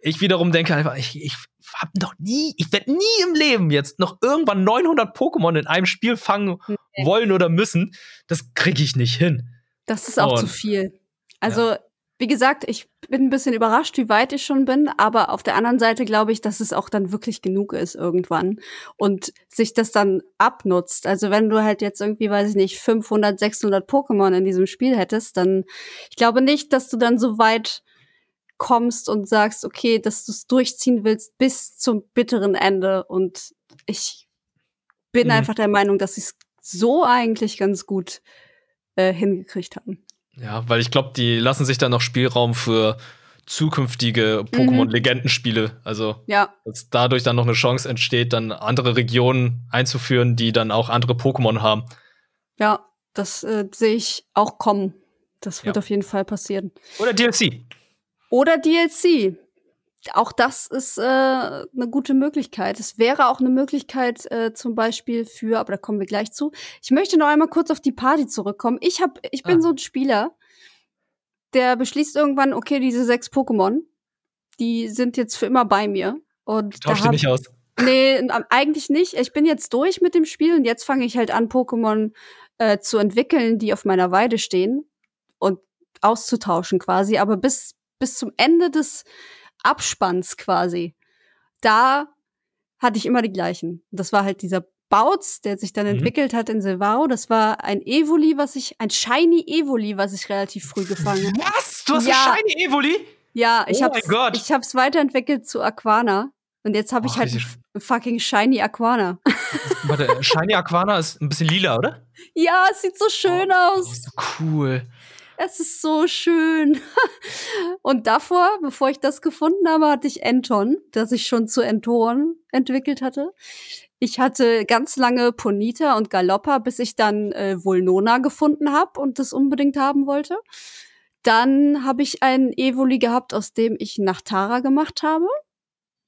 B: ich wiederum denke einfach, ich, ich habe noch nie, ich werde nie im Leben jetzt noch irgendwann 900 Pokémon in einem Spiel fangen nee. wollen oder müssen. Das kriege ich nicht hin.
A: Das ist auch Und, zu viel. Also, ja. Wie gesagt, ich bin ein bisschen überrascht, wie weit ich schon bin, aber auf der anderen Seite glaube ich, dass es auch dann wirklich genug ist irgendwann und sich das dann abnutzt. Also wenn du halt jetzt irgendwie, weiß ich nicht, 500, 600 Pokémon in diesem Spiel hättest, dann, ich glaube nicht, dass du dann so weit kommst und sagst, okay, dass du es durchziehen willst bis zum bitteren Ende. Und ich bin mhm. einfach der Meinung, dass sie es so eigentlich ganz gut äh, hingekriegt haben.
B: Ja, weil ich glaube, die lassen sich da noch Spielraum für zukünftige Pokémon-Legendenspiele. Mhm. Also, ja. dass dadurch dann noch eine Chance entsteht, dann andere Regionen einzuführen, die dann auch andere Pokémon haben.
A: Ja, das äh, sehe ich auch kommen. Das wird ja. auf jeden Fall passieren.
B: Oder DLC.
A: Oder DLC. Auch das ist äh, eine gute Möglichkeit. Es wäre auch eine Möglichkeit äh, zum Beispiel für, aber da kommen wir gleich zu. Ich möchte noch einmal kurz auf die Party zurückkommen. Ich hab, ich bin ah. so ein Spieler, der beschließt irgendwann, okay, diese sechs Pokémon, die sind jetzt für immer bei mir. Und
B: Tauscht die nicht aus?
A: Nee, eigentlich nicht. Ich bin jetzt durch mit dem Spiel und jetzt fange ich halt an, Pokémon äh, zu entwickeln, die auf meiner Weide stehen und auszutauschen quasi. Aber bis, bis zum Ende des Abspanns quasi, da hatte ich immer die gleichen. Das war halt dieser Bautz, der sich dann mhm. entwickelt hat in Silvaro. Das war ein Evoli, was ich, ein Shiny Evoli, was ich relativ früh gefangen habe.
B: Was? Du hast ja. ein Shiny Evoli?
A: Ja, ich oh hab's, ich hab's weiterentwickelt zu Aquana. Und jetzt habe ich oh, halt fucking Shiny Aquana.
B: Warte, Shiny Aquana ist ein bisschen lila, oder?
A: Ja, es sieht so schön oh, aus.
B: Oh, cool.
A: Es ist so schön. Und davor, bevor ich das gefunden habe, hatte ich Anton, das ich schon zu Entoren entwickelt hatte. Ich hatte ganz lange Ponita und Galoppa, bis ich dann äh, Volnona gefunden habe und das unbedingt haben wollte. Dann habe ich ein Evoli gehabt, aus dem ich Nachtara gemacht habe.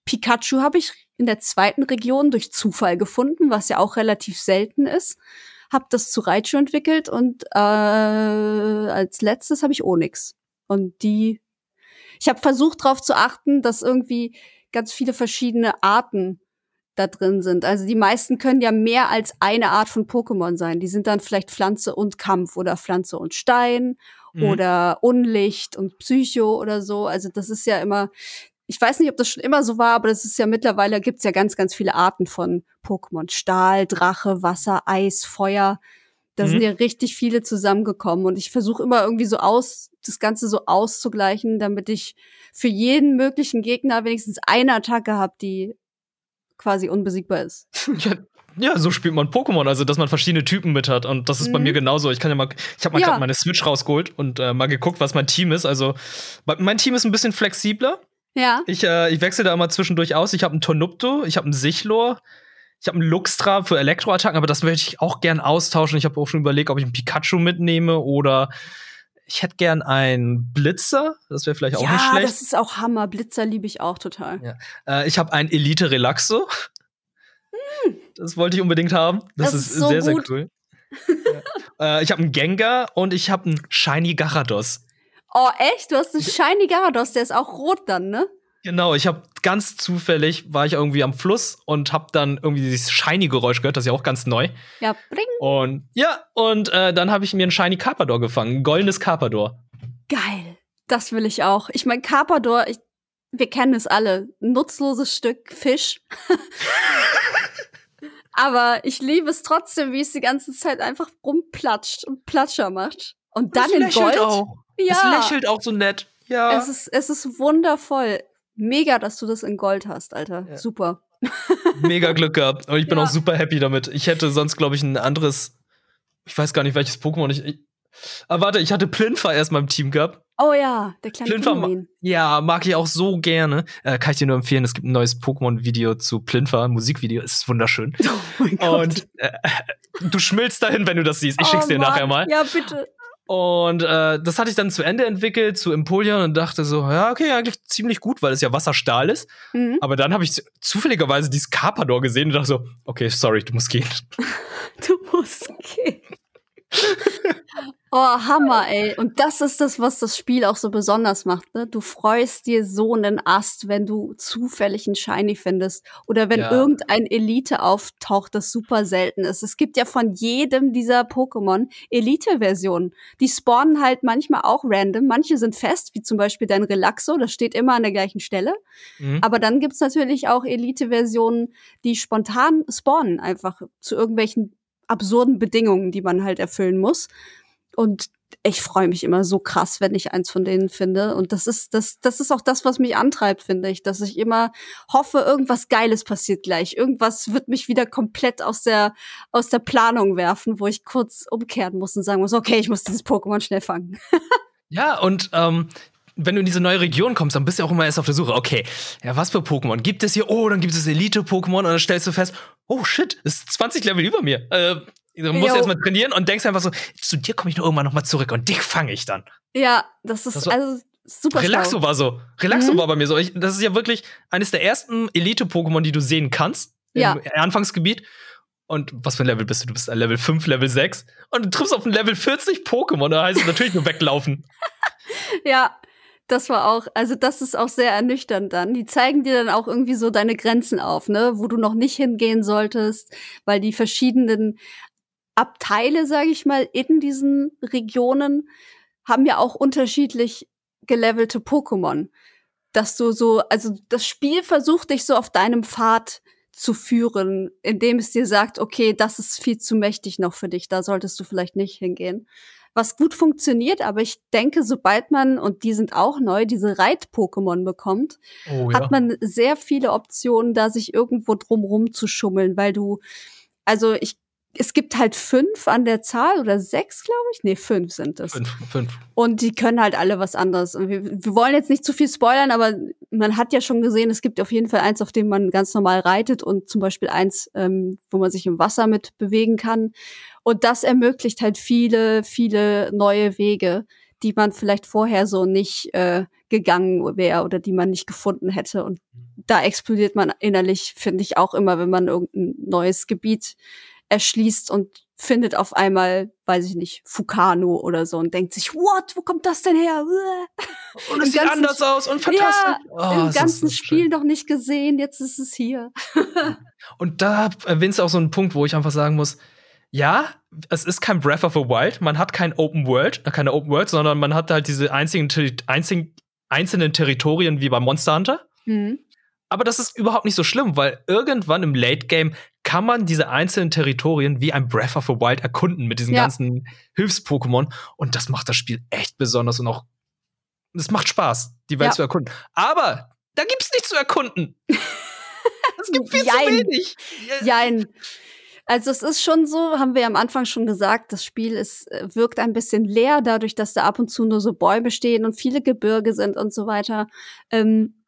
A: Pikachu habe ich in der zweiten Region durch Zufall gefunden, was ja auch relativ selten ist habe das zu Raichu entwickelt und äh, als letztes habe ich Onyx. Und die, ich habe versucht darauf zu achten, dass irgendwie ganz viele verschiedene Arten da drin sind. Also die meisten können ja mehr als eine Art von Pokémon sein. Die sind dann vielleicht Pflanze und Kampf oder Pflanze und Stein mhm. oder Unlicht und Psycho oder so. Also das ist ja immer, ich weiß nicht, ob das schon immer so war, aber das ist ja mittlerweile gibt's ja ganz, ganz viele Arten von Pokémon. Stahl, Drache, Wasser, Eis, Feuer. Da mhm. sind ja richtig viele zusammengekommen und ich versuche immer irgendwie so aus, das Ganze so auszugleichen, damit ich für jeden möglichen Gegner wenigstens eine Attacke habe, die quasi unbesiegbar ist.
B: Ja, ja, so spielt man Pokémon, also dass man verschiedene Typen mit hat. Und das ist mhm. bei mir genauso. Ich kann ja mal, ich habe mal ja. gerade meine Switch rausgeholt und äh, mal geguckt, was mein Team ist. Also mein Team ist ein bisschen flexibler.
A: Ja.
B: Ich, äh, ich wechsle da immer zwischendurch aus. Ich habe einen Tornupto, ich habe einen Sichlor, ich habe einen Luxtra für Elektroattacken, aber das würde ich auch gern austauschen. Ich habe auch schon überlegt, ob ich einen Pikachu mitnehme oder ich hätte gern einen Blitzer. Das wäre vielleicht auch ja, nicht schlecht. Ja,
A: das ist auch Hammer. Blitzer liebe ich auch total.
B: Ja. Äh, ich habe einen Elite Relaxo. Hm. Das wollte ich unbedingt haben. Das, das ist, ist so sehr, gut. sehr cool. ja. äh, ich habe einen Gengar und ich habe einen Shiny Garados.
A: Oh, echt? Du hast einen Shiny Garados, der ist auch rot dann, ne?
B: Genau, ich habe ganz zufällig, war ich irgendwie am Fluss und habe dann irgendwie dieses Shiny-Geräusch gehört, das ist ja auch ganz neu.
A: Ja, bring.
B: Und ja, und äh, dann habe ich mir einen Shiny Carpador gefangen, ein goldenes Carpador.
A: Geil. Das will ich auch. Ich mein, Carpador, ich, wir kennen es alle. Nutzloses Stück Fisch. Aber ich liebe es trotzdem, wie es die ganze Zeit einfach rumplatscht und Platscher macht. Und dann in Gold.
B: Auch. Ja. Es lächelt auch so nett. Ja.
A: Es ist, es ist wundervoll. Mega, dass du das in Gold hast, Alter. Ja. Super.
B: Mega Glück gehabt. Und ich bin ja. auch super happy damit. Ich hätte sonst, glaube ich, ein anderes. Ich weiß gar nicht, welches Pokémon ich. ich aber warte, ich hatte Plinfa erst mal im Team gehabt.
A: Oh ja, der kleine Plinfa. Ma
B: ja, mag ich auch so gerne. Äh, kann ich dir nur empfehlen. Es gibt ein neues Pokémon-Video zu Plinfa, ein Musikvideo. Es ist wunderschön.
A: Oh mein Gott.
B: Und äh, du schmilzt dahin, wenn du das siehst. Ich oh schick's dir Mann. nachher mal.
A: Ja, bitte.
B: Und äh, das hatte ich dann zu Ende entwickelt, zu Empoleon und dachte so, ja, okay, eigentlich ziemlich gut, weil es ja Wasserstahl ist. Mhm. Aber dann habe ich zufälligerweise dieses Carpador gesehen und dachte so, okay, sorry, du musst gehen.
A: du musst gehen. Oh, Hammer, ey. Und das ist das, was das Spiel auch so besonders macht. Ne? Du freust dir so einen Ast, wenn du zufällig einen Shiny findest. Oder wenn ja. irgendein Elite auftaucht, das super selten ist. Es gibt ja von jedem dieser Pokémon Elite-Versionen. Die spawnen halt manchmal auch random. Manche sind fest, wie zum Beispiel dein Relaxo. Das steht immer an der gleichen Stelle. Mhm. Aber dann gibt's natürlich auch Elite-Versionen, die spontan spawnen, einfach zu irgendwelchen absurden Bedingungen, die man halt erfüllen muss. Und ich freue mich immer so krass, wenn ich eins von denen finde. Und das ist, das, das ist auch das, was mich antreibt, finde ich, dass ich immer hoffe, irgendwas Geiles passiert gleich. Irgendwas wird mich wieder komplett aus der, aus der Planung werfen, wo ich kurz umkehren muss und sagen muss, okay, ich muss dieses Pokémon schnell fangen.
B: ja, und ähm, wenn du in diese neue Region kommst, dann bist du auch immer erst auf der Suche. Okay, ja, was für Pokémon gibt es hier? Oh, dann gibt es Elite-Pokémon und dann stellst du fest, oh shit, ist 20 Level über mir. Äh, Du musst erstmal trainieren und denkst einfach so, zu dir komme ich doch irgendwann nochmal zurück und dich fange ich dann.
A: Ja, das ist das also super
B: Relaxo schlau. war so. Relaxo mhm. war bei mir so. Ich, das ist ja wirklich eines der ersten Elite-Pokémon, die du sehen kannst
A: ja.
B: im Anfangsgebiet. Und was für ein Level bist du? Du bist ein Level 5, Level 6 und du triffst auf ein Level 40 Pokémon. Da heißt es natürlich nur weglaufen.
A: ja, das war auch, also das ist auch sehr ernüchternd dann. Die zeigen dir dann auch irgendwie so deine Grenzen auf, ne, wo du noch nicht hingehen solltest, weil die verschiedenen Abteile, sage ich mal, in diesen Regionen haben ja auch unterschiedlich gelevelte Pokémon. Dass du so, also das Spiel versucht dich so auf deinem Pfad zu führen, indem es dir sagt, okay, das ist viel zu mächtig noch für dich, da solltest du vielleicht nicht hingehen. Was gut funktioniert, aber ich denke, sobald man, und die sind auch neu, diese Reit-Pokémon bekommt, oh, ja. hat man sehr viele Optionen, da sich irgendwo drumrum zu schummeln, weil du, also ich es gibt halt fünf an der Zahl oder sechs, glaube ich. Nee, fünf sind es.
B: Fünf, fünf.
A: Und die können halt alle was anderes. Und wir, wir wollen jetzt nicht zu viel spoilern, aber man hat ja schon gesehen, es gibt auf jeden Fall eins, auf dem man ganz normal reitet und zum Beispiel eins, ähm, wo man sich im Wasser mit bewegen kann. Und das ermöglicht halt viele, viele neue Wege, die man vielleicht vorher so nicht äh, gegangen wäre oder die man nicht gefunden hätte. Und da explodiert man innerlich, finde ich auch immer, wenn man irgendein neues Gebiet erschließt und findet auf einmal, weiß ich nicht, Fukano oder so und denkt sich, what, wo kommt das denn her?
B: Und es sieht anders aus und fantastisch.
A: Ja, oh, Im ganzen Spiel schön. noch nicht gesehen, jetzt ist es hier.
B: und da erwähnst du auch so einen Punkt, wo ich einfach sagen muss, ja, es ist kein Breath of the Wild, man hat kein Open World, äh, keine Open World, sondern man hat halt diese einzigen, einzigen einzelnen Territorien wie bei Monster Hunter. Mhm. Aber das ist überhaupt nicht so schlimm, weil irgendwann im Late Game kann man diese einzelnen Territorien wie ein Breath of the Wild erkunden mit diesen ja. ganzen Hilfs-Pokémon. Und das macht das Spiel echt besonders und auch, es macht Spaß, die Welt ja. zu erkunden. Aber da gibt's nichts zu erkunden. es gibt viel Jein. zu wenig.
A: Jein. Also es ist schon so, haben wir am Anfang schon gesagt, das Spiel ist, äh, wirkt ein bisschen leer, dadurch, dass da ab und zu nur so Bäume stehen und viele Gebirge sind und so weiter. Ähm,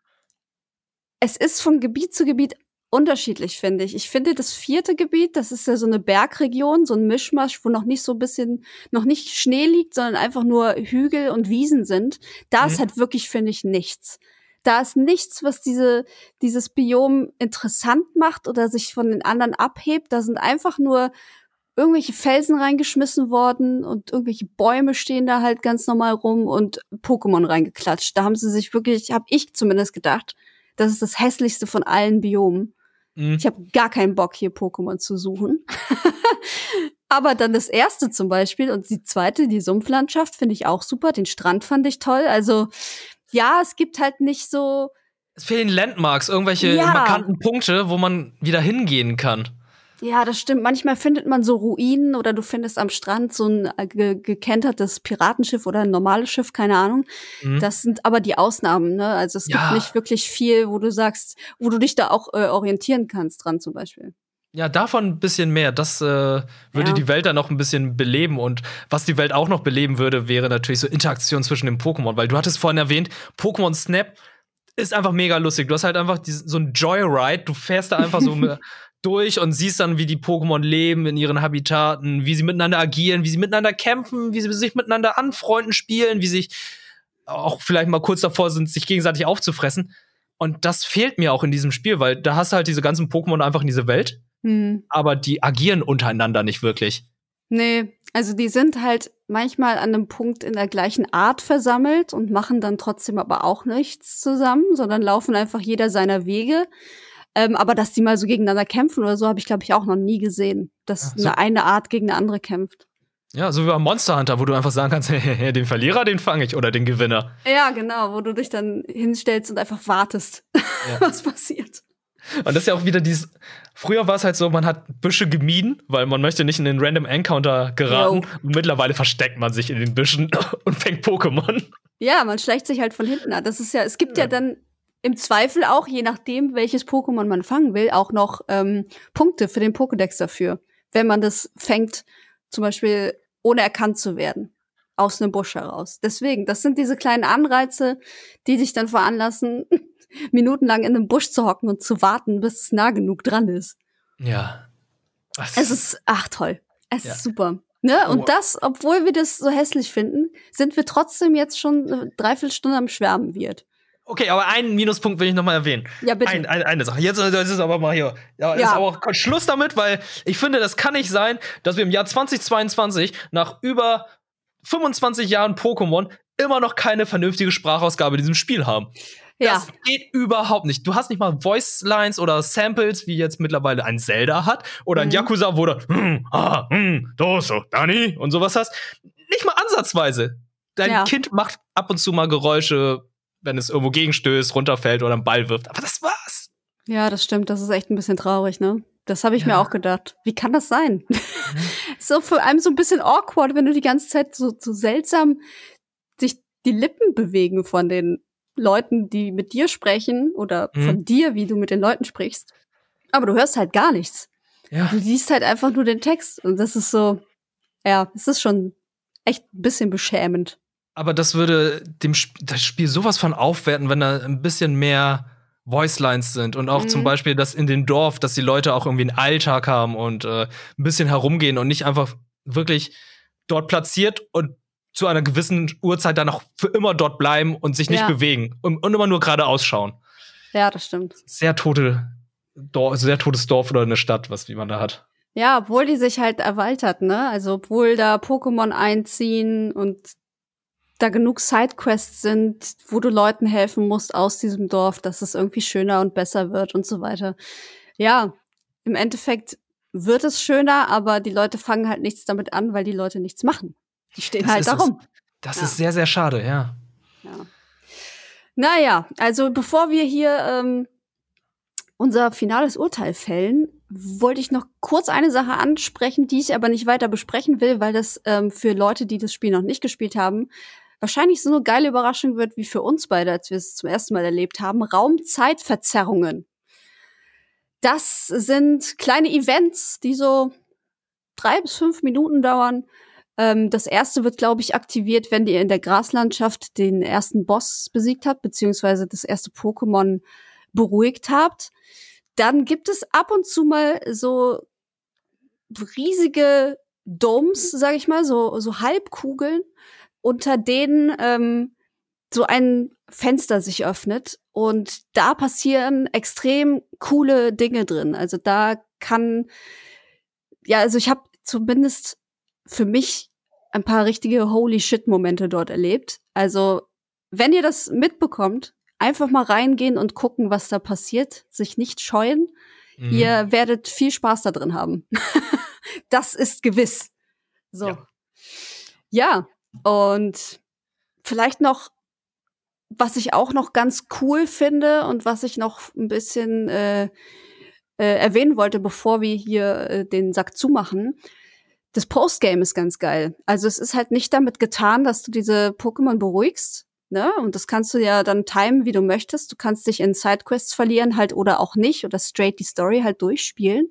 A: es ist von Gebiet zu Gebiet unterschiedlich, finde ich. Ich finde das vierte Gebiet, das ist ja so eine Bergregion, so ein Mischmasch, wo noch nicht so ein bisschen, noch nicht Schnee liegt, sondern einfach nur Hügel und Wiesen sind. Da mhm. ist halt wirklich, finde ich, nichts. Da ist nichts, was diese, dieses Biom interessant macht oder sich von den anderen abhebt. Da sind einfach nur irgendwelche Felsen reingeschmissen worden und irgendwelche Bäume stehen da halt ganz normal rum und Pokémon reingeklatscht. Da haben sie sich wirklich, habe ich zumindest gedacht, das ist das hässlichste von allen Biomen. Mhm. Ich habe gar keinen Bock, hier Pokémon zu suchen. Aber dann das erste zum Beispiel und die zweite, die Sumpflandschaft, finde ich auch super. Den Strand fand ich toll. Also ja, es gibt halt nicht so.
B: Es fehlen Landmarks, irgendwelche ja. markanten Punkte, wo man wieder hingehen kann.
A: Ja, das stimmt. Manchmal findet man so Ruinen oder du findest am Strand so ein äh, ge gekentertes Piratenschiff oder ein normales Schiff, keine Ahnung. Mhm. Das sind aber die Ausnahmen, ne? Also es ja. gibt nicht wirklich viel, wo du sagst, wo du dich da auch äh, orientieren kannst dran zum Beispiel.
B: Ja, davon ein bisschen mehr. Das äh, würde ja. die Welt dann noch ein bisschen beleben. Und was die Welt auch noch beleben würde, wäre natürlich so Interaktion zwischen den Pokémon. Weil du hattest vorhin erwähnt, Pokémon Snap ist einfach mega lustig. Du hast halt einfach so ein Joyride. Du fährst da einfach so durch und siehst dann, wie die Pokémon leben in ihren Habitaten, wie sie miteinander agieren, wie sie miteinander kämpfen, wie sie sich miteinander anfreunden, spielen, wie sich auch vielleicht mal kurz davor sind, sich gegenseitig aufzufressen. Und das fehlt mir auch in diesem Spiel, weil da hast du halt diese ganzen Pokémon einfach in diese Welt, mhm. aber die agieren untereinander nicht wirklich.
A: Nee, also die sind halt manchmal an einem Punkt in der gleichen Art versammelt und machen dann trotzdem aber auch nichts zusammen, sondern laufen einfach jeder seiner Wege. Ähm, aber dass die mal so gegeneinander kämpfen oder so, habe ich, glaube ich, auch noch nie gesehen. Dass so. eine, eine Art gegen eine andere kämpft.
B: Ja, so wie beim Monster Hunter, wo du einfach sagen kannst, den Verlierer, den fange ich oder den Gewinner.
A: Ja, genau, wo du dich dann hinstellst und einfach wartest, ja. was passiert.
B: Und das ist ja auch wieder dieses. Früher war es halt so, man hat Büsche gemieden, weil man möchte nicht in den Random Encounter geraten. Yo. Und mittlerweile versteckt man sich in den Büschen und fängt Pokémon.
A: Ja, man schleicht sich halt von hinten an. Das ist ja, es gibt ja, ja dann im Zweifel auch, je nachdem, welches Pokémon man fangen will, auch noch ähm, Punkte für den Pokédex dafür. Wenn man das fängt, zum Beispiel ohne erkannt zu werden. Aus einem Busch heraus. Deswegen, das sind diese kleinen Anreize, die dich dann veranlassen, minutenlang in einem Busch zu hocken und zu warten, bis es nah genug dran ist.
B: Ja.
A: Was? Es ist, ach toll. Es ja. ist super. Ne? Und oh. das, obwohl wir das so hässlich finden, sind wir trotzdem jetzt schon eine Dreiviertelstunde am Schwärmen wird.
B: Okay, aber einen Minuspunkt will ich noch mal erwähnen.
A: Ja, bitte.
B: Ein, ein, eine Sache. Jetzt das ist aber mal hier. Ja, ja. ist aber auch Schluss damit, weil ich finde, das kann nicht sein, dass wir im Jahr 2022 nach über 25 Jahren Pokémon immer noch keine vernünftige Sprachausgabe in diesem Spiel haben. Ja. Das geht überhaupt nicht. Du hast nicht mal Voice Lines oder Samples, wie jetzt mittlerweile ein Zelda hat oder ein mhm. Yakuza, wo du hm, ah, hm, so, Dani und sowas hast. Nicht mal ansatzweise. Dein ja. Kind macht ab und zu mal Geräusche, wenn es irgendwo gegenstößt, runterfällt oder einen Ball wirft. Aber das war's.
A: Ja, das stimmt. Das ist echt ein bisschen traurig, ne? Das habe ich ja. mir auch gedacht. Wie kann das sein? Mhm. so für einen so ein bisschen awkward, wenn du die ganze Zeit so, so seltsam sich die Lippen bewegen von den Leuten, die mit dir sprechen oder mhm. von dir, wie du mit den Leuten sprichst. Aber du hörst halt gar nichts. Ja. Du liest halt einfach nur den Text und das ist so, ja, es ist schon echt ein bisschen beschämend
B: aber das würde dem Sp das Spiel sowas von aufwerten, wenn da ein bisschen mehr Voicelines sind und auch mhm. zum Beispiel, dass in dem Dorf, dass die Leute auch irgendwie einen Alltag haben und äh, ein bisschen herumgehen und nicht einfach wirklich dort platziert und zu einer gewissen Uhrzeit dann auch für immer dort bleiben und sich nicht ja. bewegen und, und, immer nur geradeaus schauen.
A: Ja, das stimmt.
B: Sehr tote, Dorf, sehr totes Dorf oder eine Stadt, was wie man da hat.
A: Ja, obwohl die sich halt erweitert, ne? Also obwohl da Pokémon einziehen und da genug Sidequests sind, wo du Leuten helfen musst aus diesem Dorf, dass es irgendwie schöner und besser wird und so weiter. Ja, im Endeffekt wird es schöner, aber die Leute fangen halt nichts damit an, weil die Leute nichts machen. Die stehen das halt darum.
B: Das ja. ist sehr, sehr schade, ja.
A: ja. Naja, also bevor wir hier ähm, unser finales Urteil fällen, wollte ich noch kurz eine Sache ansprechen, die ich aber nicht weiter besprechen will, weil das ähm, für Leute, die das Spiel noch nicht gespielt haben, wahrscheinlich so eine geile Überraschung wird wie für uns beide, als wir es zum ersten Mal erlebt haben, Raumzeitverzerrungen. Das sind kleine Events, die so drei bis fünf Minuten dauern. Ähm, das erste wird, glaube ich, aktiviert, wenn ihr in der Graslandschaft den ersten Boss besiegt habt, beziehungsweise das erste Pokémon beruhigt habt. Dann gibt es ab und zu mal so riesige Domes, sag ich mal, so, so Halbkugeln, unter denen ähm, so ein Fenster sich öffnet und da passieren extrem coole Dinge drin. Also da kann ja, also ich habe zumindest für mich ein paar richtige Holy Shit-Momente dort erlebt. Also, wenn ihr das mitbekommt, einfach mal reingehen und gucken, was da passiert, sich nicht scheuen. Mhm. Ihr werdet viel Spaß da drin haben. das ist gewiss. So. Ja. ja, und vielleicht noch, was ich auch noch ganz cool finde und was ich noch ein bisschen äh, äh, erwähnen wollte, bevor wir hier äh, den Sack zumachen. Das Postgame ist ganz geil. Also es ist halt nicht damit getan, dass du diese Pokémon beruhigst, ne? Und das kannst du ja dann timen, wie du möchtest. Du kannst dich in Sidequests verlieren halt oder auch nicht oder straight die Story halt durchspielen.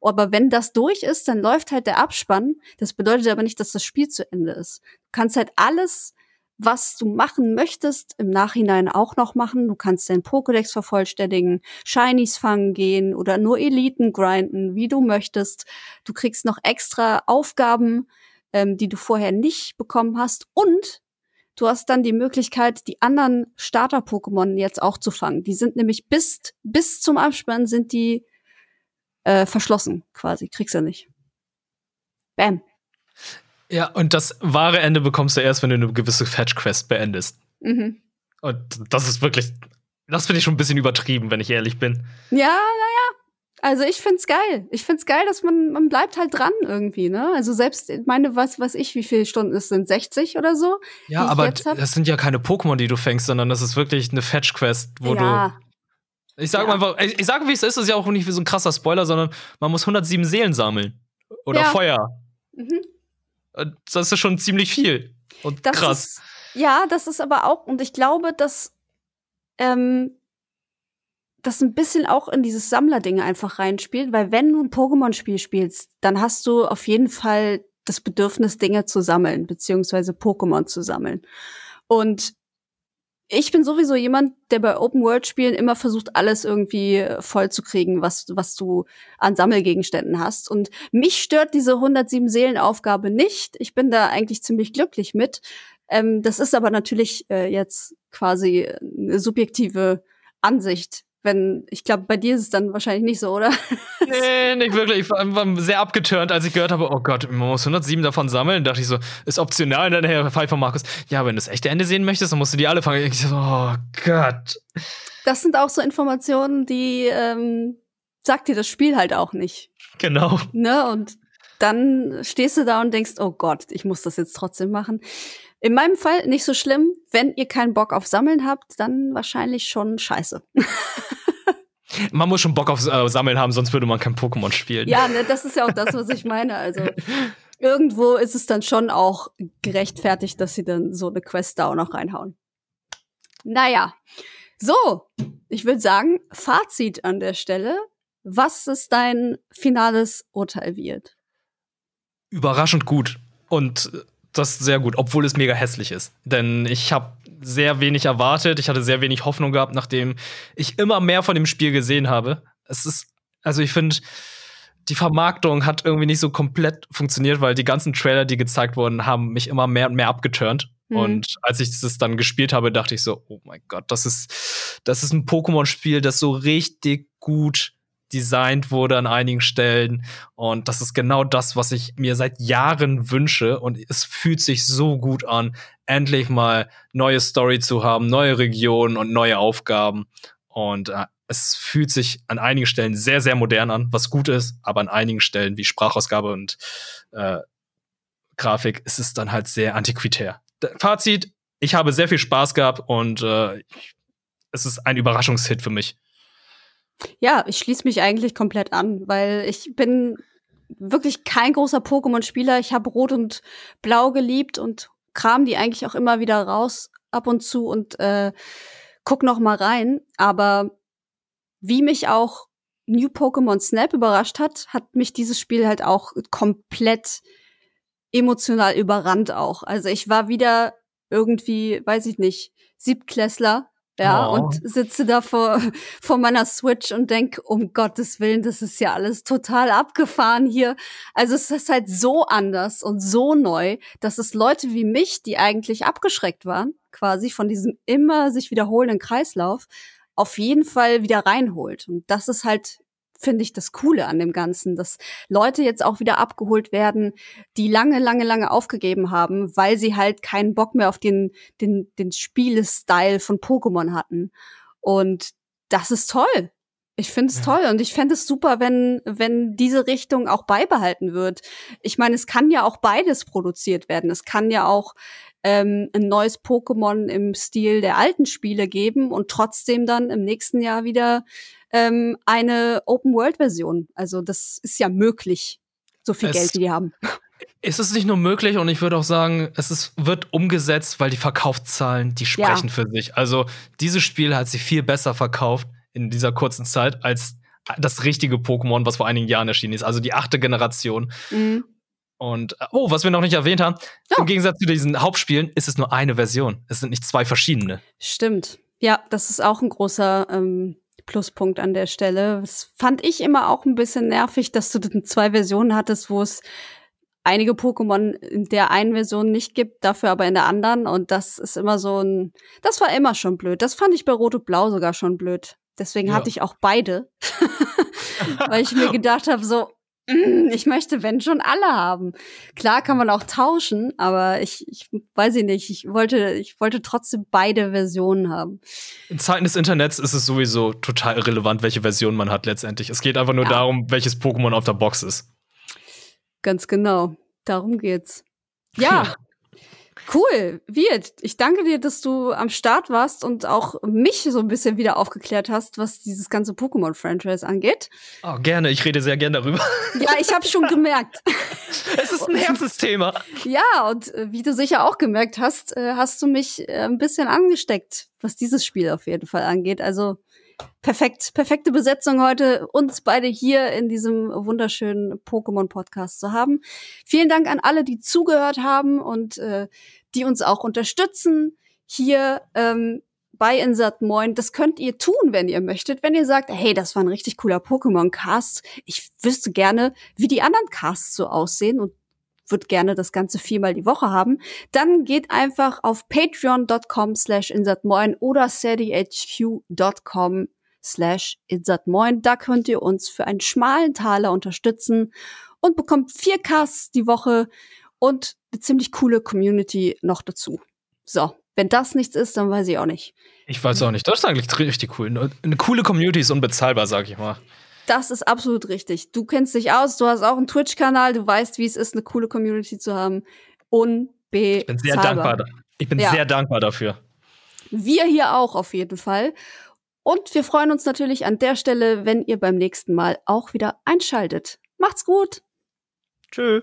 A: Aber wenn das durch ist, dann läuft halt der Abspann. Das bedeutet aber nicht, dass das Spiel zu Ende ist. Du kannst halt alles was du machen möchtest, im Nachhinein auch noch machen. Du kannst deinen Pokédex vervollständigen, Shinies fangen gehen oder nur Eliten grinden, wie du möchtest. Du kriegst noch extra Aufgaben, ähm, die du vorher nicht bekommen hast. Und du hast dann die Möglichkeit, die anderen Starter-Pokémon jetzt auch zu fangen. Die sind nämlich bis, bis zum Abspann sind die äh, verschlossen quasi. Kriegst du nicht. Bam.
B: Ja, und das wahre Ende bekommst du erst, wenn du eine gewisse Fetch-Quest beendest. Mhm. Und das ist wirklich, das finde ich schon ein bisschen übertrieben, wenn ich ehrlich bin.
A: Ja, naja. Also ich find's geil. Ich find's geil, dass man, man bleibt halt dran irgendwie, ne? Also selbst, meine, was, was ich, wie viele Stunden es sind, 60 oder so?
B: Ja, aber das sind ja keine Pokémon, die du fängst, sondern das ist wirklich eine Fetch-Quest, wo ja. du. Ich sage ja. einfach, ich, ich sage, wie es ist, ist ja auch nicht wie so ein krasser Spoiler, sondern man muss 107 Seelen sammeln. Oder ja. Feuer. Mhm. Das ist schon ziemlich viel. Und
A: das
B: krass.
A: Ist, ja, das ist aber auch, und ich glaube, dass ähm, das ein bisschen auch in dieses Sammlerding einfach reinspielt, weil wenn du ein Pokémon-Spiel spielst, dann hast du auf jeden Fall das Bedürfnis, Dinge zu sammeln, beziehungsweise Pokémon zu sammeln. Und ich bin sowieso jemand, der bei Open-World-Spielen immer versucht, alles irgendwie voll zu kriegen, was, was du an Sammelgegenständen hast. Und mich stört diese 107 Seelen-Aufgabe nicht. Ich bin da eigentlich ziemlich glücklich mit. Ähm, das ist aber natürlich äh, jetzt quasi eine subjektive Ansicht wenn, ich glaube, bei dir ist es dann wahrscheinlich nicht so, oder?
B: nee, nicht wirklich. Ich war, war sehr abgeturnt, als ich gehört habe, oh Gott, man muss 107 davon sammeln. Dachte ich so, ist optional. Und dann Herr Pfeiffer Markus, ja, wenn du das echte Ende sehen möchtest, dann musst du die alle fangen. Ich so, oh Gott.
A: Das sind auch so Informationen, die ähm, sagt dir das Spiel halt auch nicht.
B: Genau.
A: Ne? Und dann stehst du da und denkst, oh Gott, ich muss das jetzt trotzdem machen. In meinem Fall nicht so schlimm. Wenn ihr keinen Bock auf Sammeln habt, dann wahrscheinlich schon scheiße.
B: man muss schon Bock auf äh, Sammeln haben, sonst würde man kein Pokémon spielen.
A: Ja, ne, das ist ja auch das, was ich meine. Also irgendwo ist es dann schon auch gerechtfertigt, dass sie dann so eine Quest da auch noch reinhauen. Naja, so, ich würde sagen, Fazit an der Stelle. Was ist dein finales Urteil wird?
B: Überraschend gut. Und das sehr gut, obwohl es mega hässlich ist. Denn ich habe sehr wenig erwartet, ich hatte sehr wenig Hoffnung gehabt, nachdem ich immer mehr von dem Spiel gesehen habe. Es ist, also ich finde, die Vermarktung hat irgendwie nicht so komplett funktioniert, weil die ganzen Trailer, die gezeigt wurden, haben mich immer mehr und mehr abgeturnt. Mhm. Und als ich das dann gespielt habe, dachte ich so, oh mein Gott, das ist, das ist ein Pokémon-Spiel, das so richtig gut designt wurde an einigen Stellen. Und das ist genau das, was ich mir seit Jahren wünsche. Und es fühlt sich so gut an, endlich mal neue Story zu haben, neue Regionen und neue Aufgaben. Und äh, es fühlt sich an einigen Stellen sehr, sehr modern an, was gut ist, aber an einigen Stellen wie Sprachausgabe und äh, Grafik ist es dann halt sehr antiquitär. Fazit, ich habe sehr viel Spaß gehabt und äh, es ist ein Überraschungshit für mich.
A: Ja, ich schließe mich eigentlich komplett an, weil ich bin wirklich kein großer Pokémon-Spieler. Ich habe Rot und Blau geliebt und kram die eigentlich auch immer wieder raus ab und zu und äh, guck noch mal rein. Aber wie mich auch New Pokémon Snap überrascht hat, hat mich dieses Spiel halt auch komplett emotional überrannt auch. Also ich war wieder irgendwie, weiß ich nicht, Siebtklässler ja, oh. und sitze da vor, vor meiner Switch und denk, um Gottes Willen, das ist ja alles total abgefahren hier. Also es ist halt so anders und so neu, dass es Leute wie mich, die eigentlich abgeschreckt waren, quasi von diesem immer sich wiederholenden Kreislauf, auf jeden Fall wieder reinholt. Und das ist halt finde ich das Coole an dem Ganzen, dass Leute jetzt auch wieder abgeholt werden, die lange, lange, lange aufgegeben haben, weil sie halt keinen Bock mehr auf den, den, den Spielestyle von Pokémon hatten. Und das ist toll. Ich finde es ja. toll und ich fände es super, wenn, wenn diese Richtung auch beibehalten wird. Ich meine, es kann ja auch beides produziert werden. Es kann ja auch ähm, ein neues Pokémon im Stil der alten Spiele geben und trotzdem dann im nächsten Jahr wieder ähm, eine Open-World-Version. Also das ist ja möglich, so viel es Geld, wie die haben.
B: Ist es nicht nur möglich und ich würde auch sagen, es ist, wird umgesetzt, weil die Verkaufszahlen, die sprechen ja. für sich. Also dieses Spiel hat sich viel besser verkauft in dieser kurzen Zeit als das richtige Pokémon, was vor einigen Jahren erschienen ist. Also die achte Generation. Mhm. Und oh, was wir noch nicht erwähnt haben, ja. im Gegensatz zu diesen Hauptspielen ist es nur eine Version. Es sind nicht zwei verschiedene.
A: Stimmt. Ja, das ist auch ein großer ähm, Pluspunkt an der Stelle. Das fand ich immer auch ein bisschen nervig, dass du zwei Versionen hattest, wo es einige Pokémon in der einen Version nicht gibt, dafür aber in der anderen. Und das ist immer so ein, das war immer schon blöd. Das fand ich bei Rot und Blau sogar schon blöd. Deswegen ja. hatte ich auch beide. Weil ich mir gedacht habe, so, ich möchte, wenn schon alle haben. Klar kann man auch tauschen, aber ich, ich weiß ich nicht. Ich wollte, ich wollte trotzdem beide Versionen haben.
B: In Zeiten des Internets ist es sowieso total irrelevant, welche Version man hat letztendlich. Es geht einfach nur ja. darum, welches Pokémon auf der Box ist.
A: Ganz genau. Darum geht's. Ja, Cool, Wirt. Ich danke dir, dass du am Start warst und auch mich so ein bisschen wieder aufgeklärt hast, was dieses ganze Pokémon-Franchise angeht.
B: Oh, gerne. Ich rede sehr gerne darüber.
A: Ja, ich habe schon gemerkt.
B: es ist ein Herzensthema.
A: Ja, und äh, wie du sicher auch gemerkt hast, äh, hast du mich äh, ein bisschen angesteckt, was dieses Spiel auf jeden Fall angeht. Also perfekt, perfekte Besetzung heute, uns beide hier in diesem wunderschönen Pokémon-Podcast zu haben. Vielen Dank an alle, die zugehört haben und äh, die uns auch unterstützen hier ähm, bei Insert Moin. Das könnt ihr tun, wenn ihr möchtet. Wenn ihr sagt, hey, das war ein richtig cooler Pokémon-Cast. Ich wüsste gerne, wie die anderen Casts so aussehen und würde gerne das Ganze viermal die Woche haben, dann geht einfach auf patreon.com slash insertmoin oder steadyhq.com slash insertmoin. Da könnt ihr uns für einen schmalen Taler unterstützen und bekommt vier Casts die Woche und eine ziemlich coole Community noch dazu. So, wenn das nichts ist, dann weiß ich auch nicht.
B: Ich weiß auch nicht. Das ist eigentlich richtig cool. Eine coole Community ist unbezahlbar, sag ich mal.
A: Das ist absolut richtig. Du kennst dich aus, du hast auch einen Twitch-Kanal, du weißt, wie es ist, eine coole Community zu haben. Unbezahlbar.
B: Ich bin sehr dankbar. Ich bin ja. sehr dankbar dafür.
A: Wir hier auch auf jeden Fall. Und wir freuen uns natürlich an der Stelle, wenn ihr beim nächsten Mal auch wieder einschaltet. Macht's gut.
B: Tschö.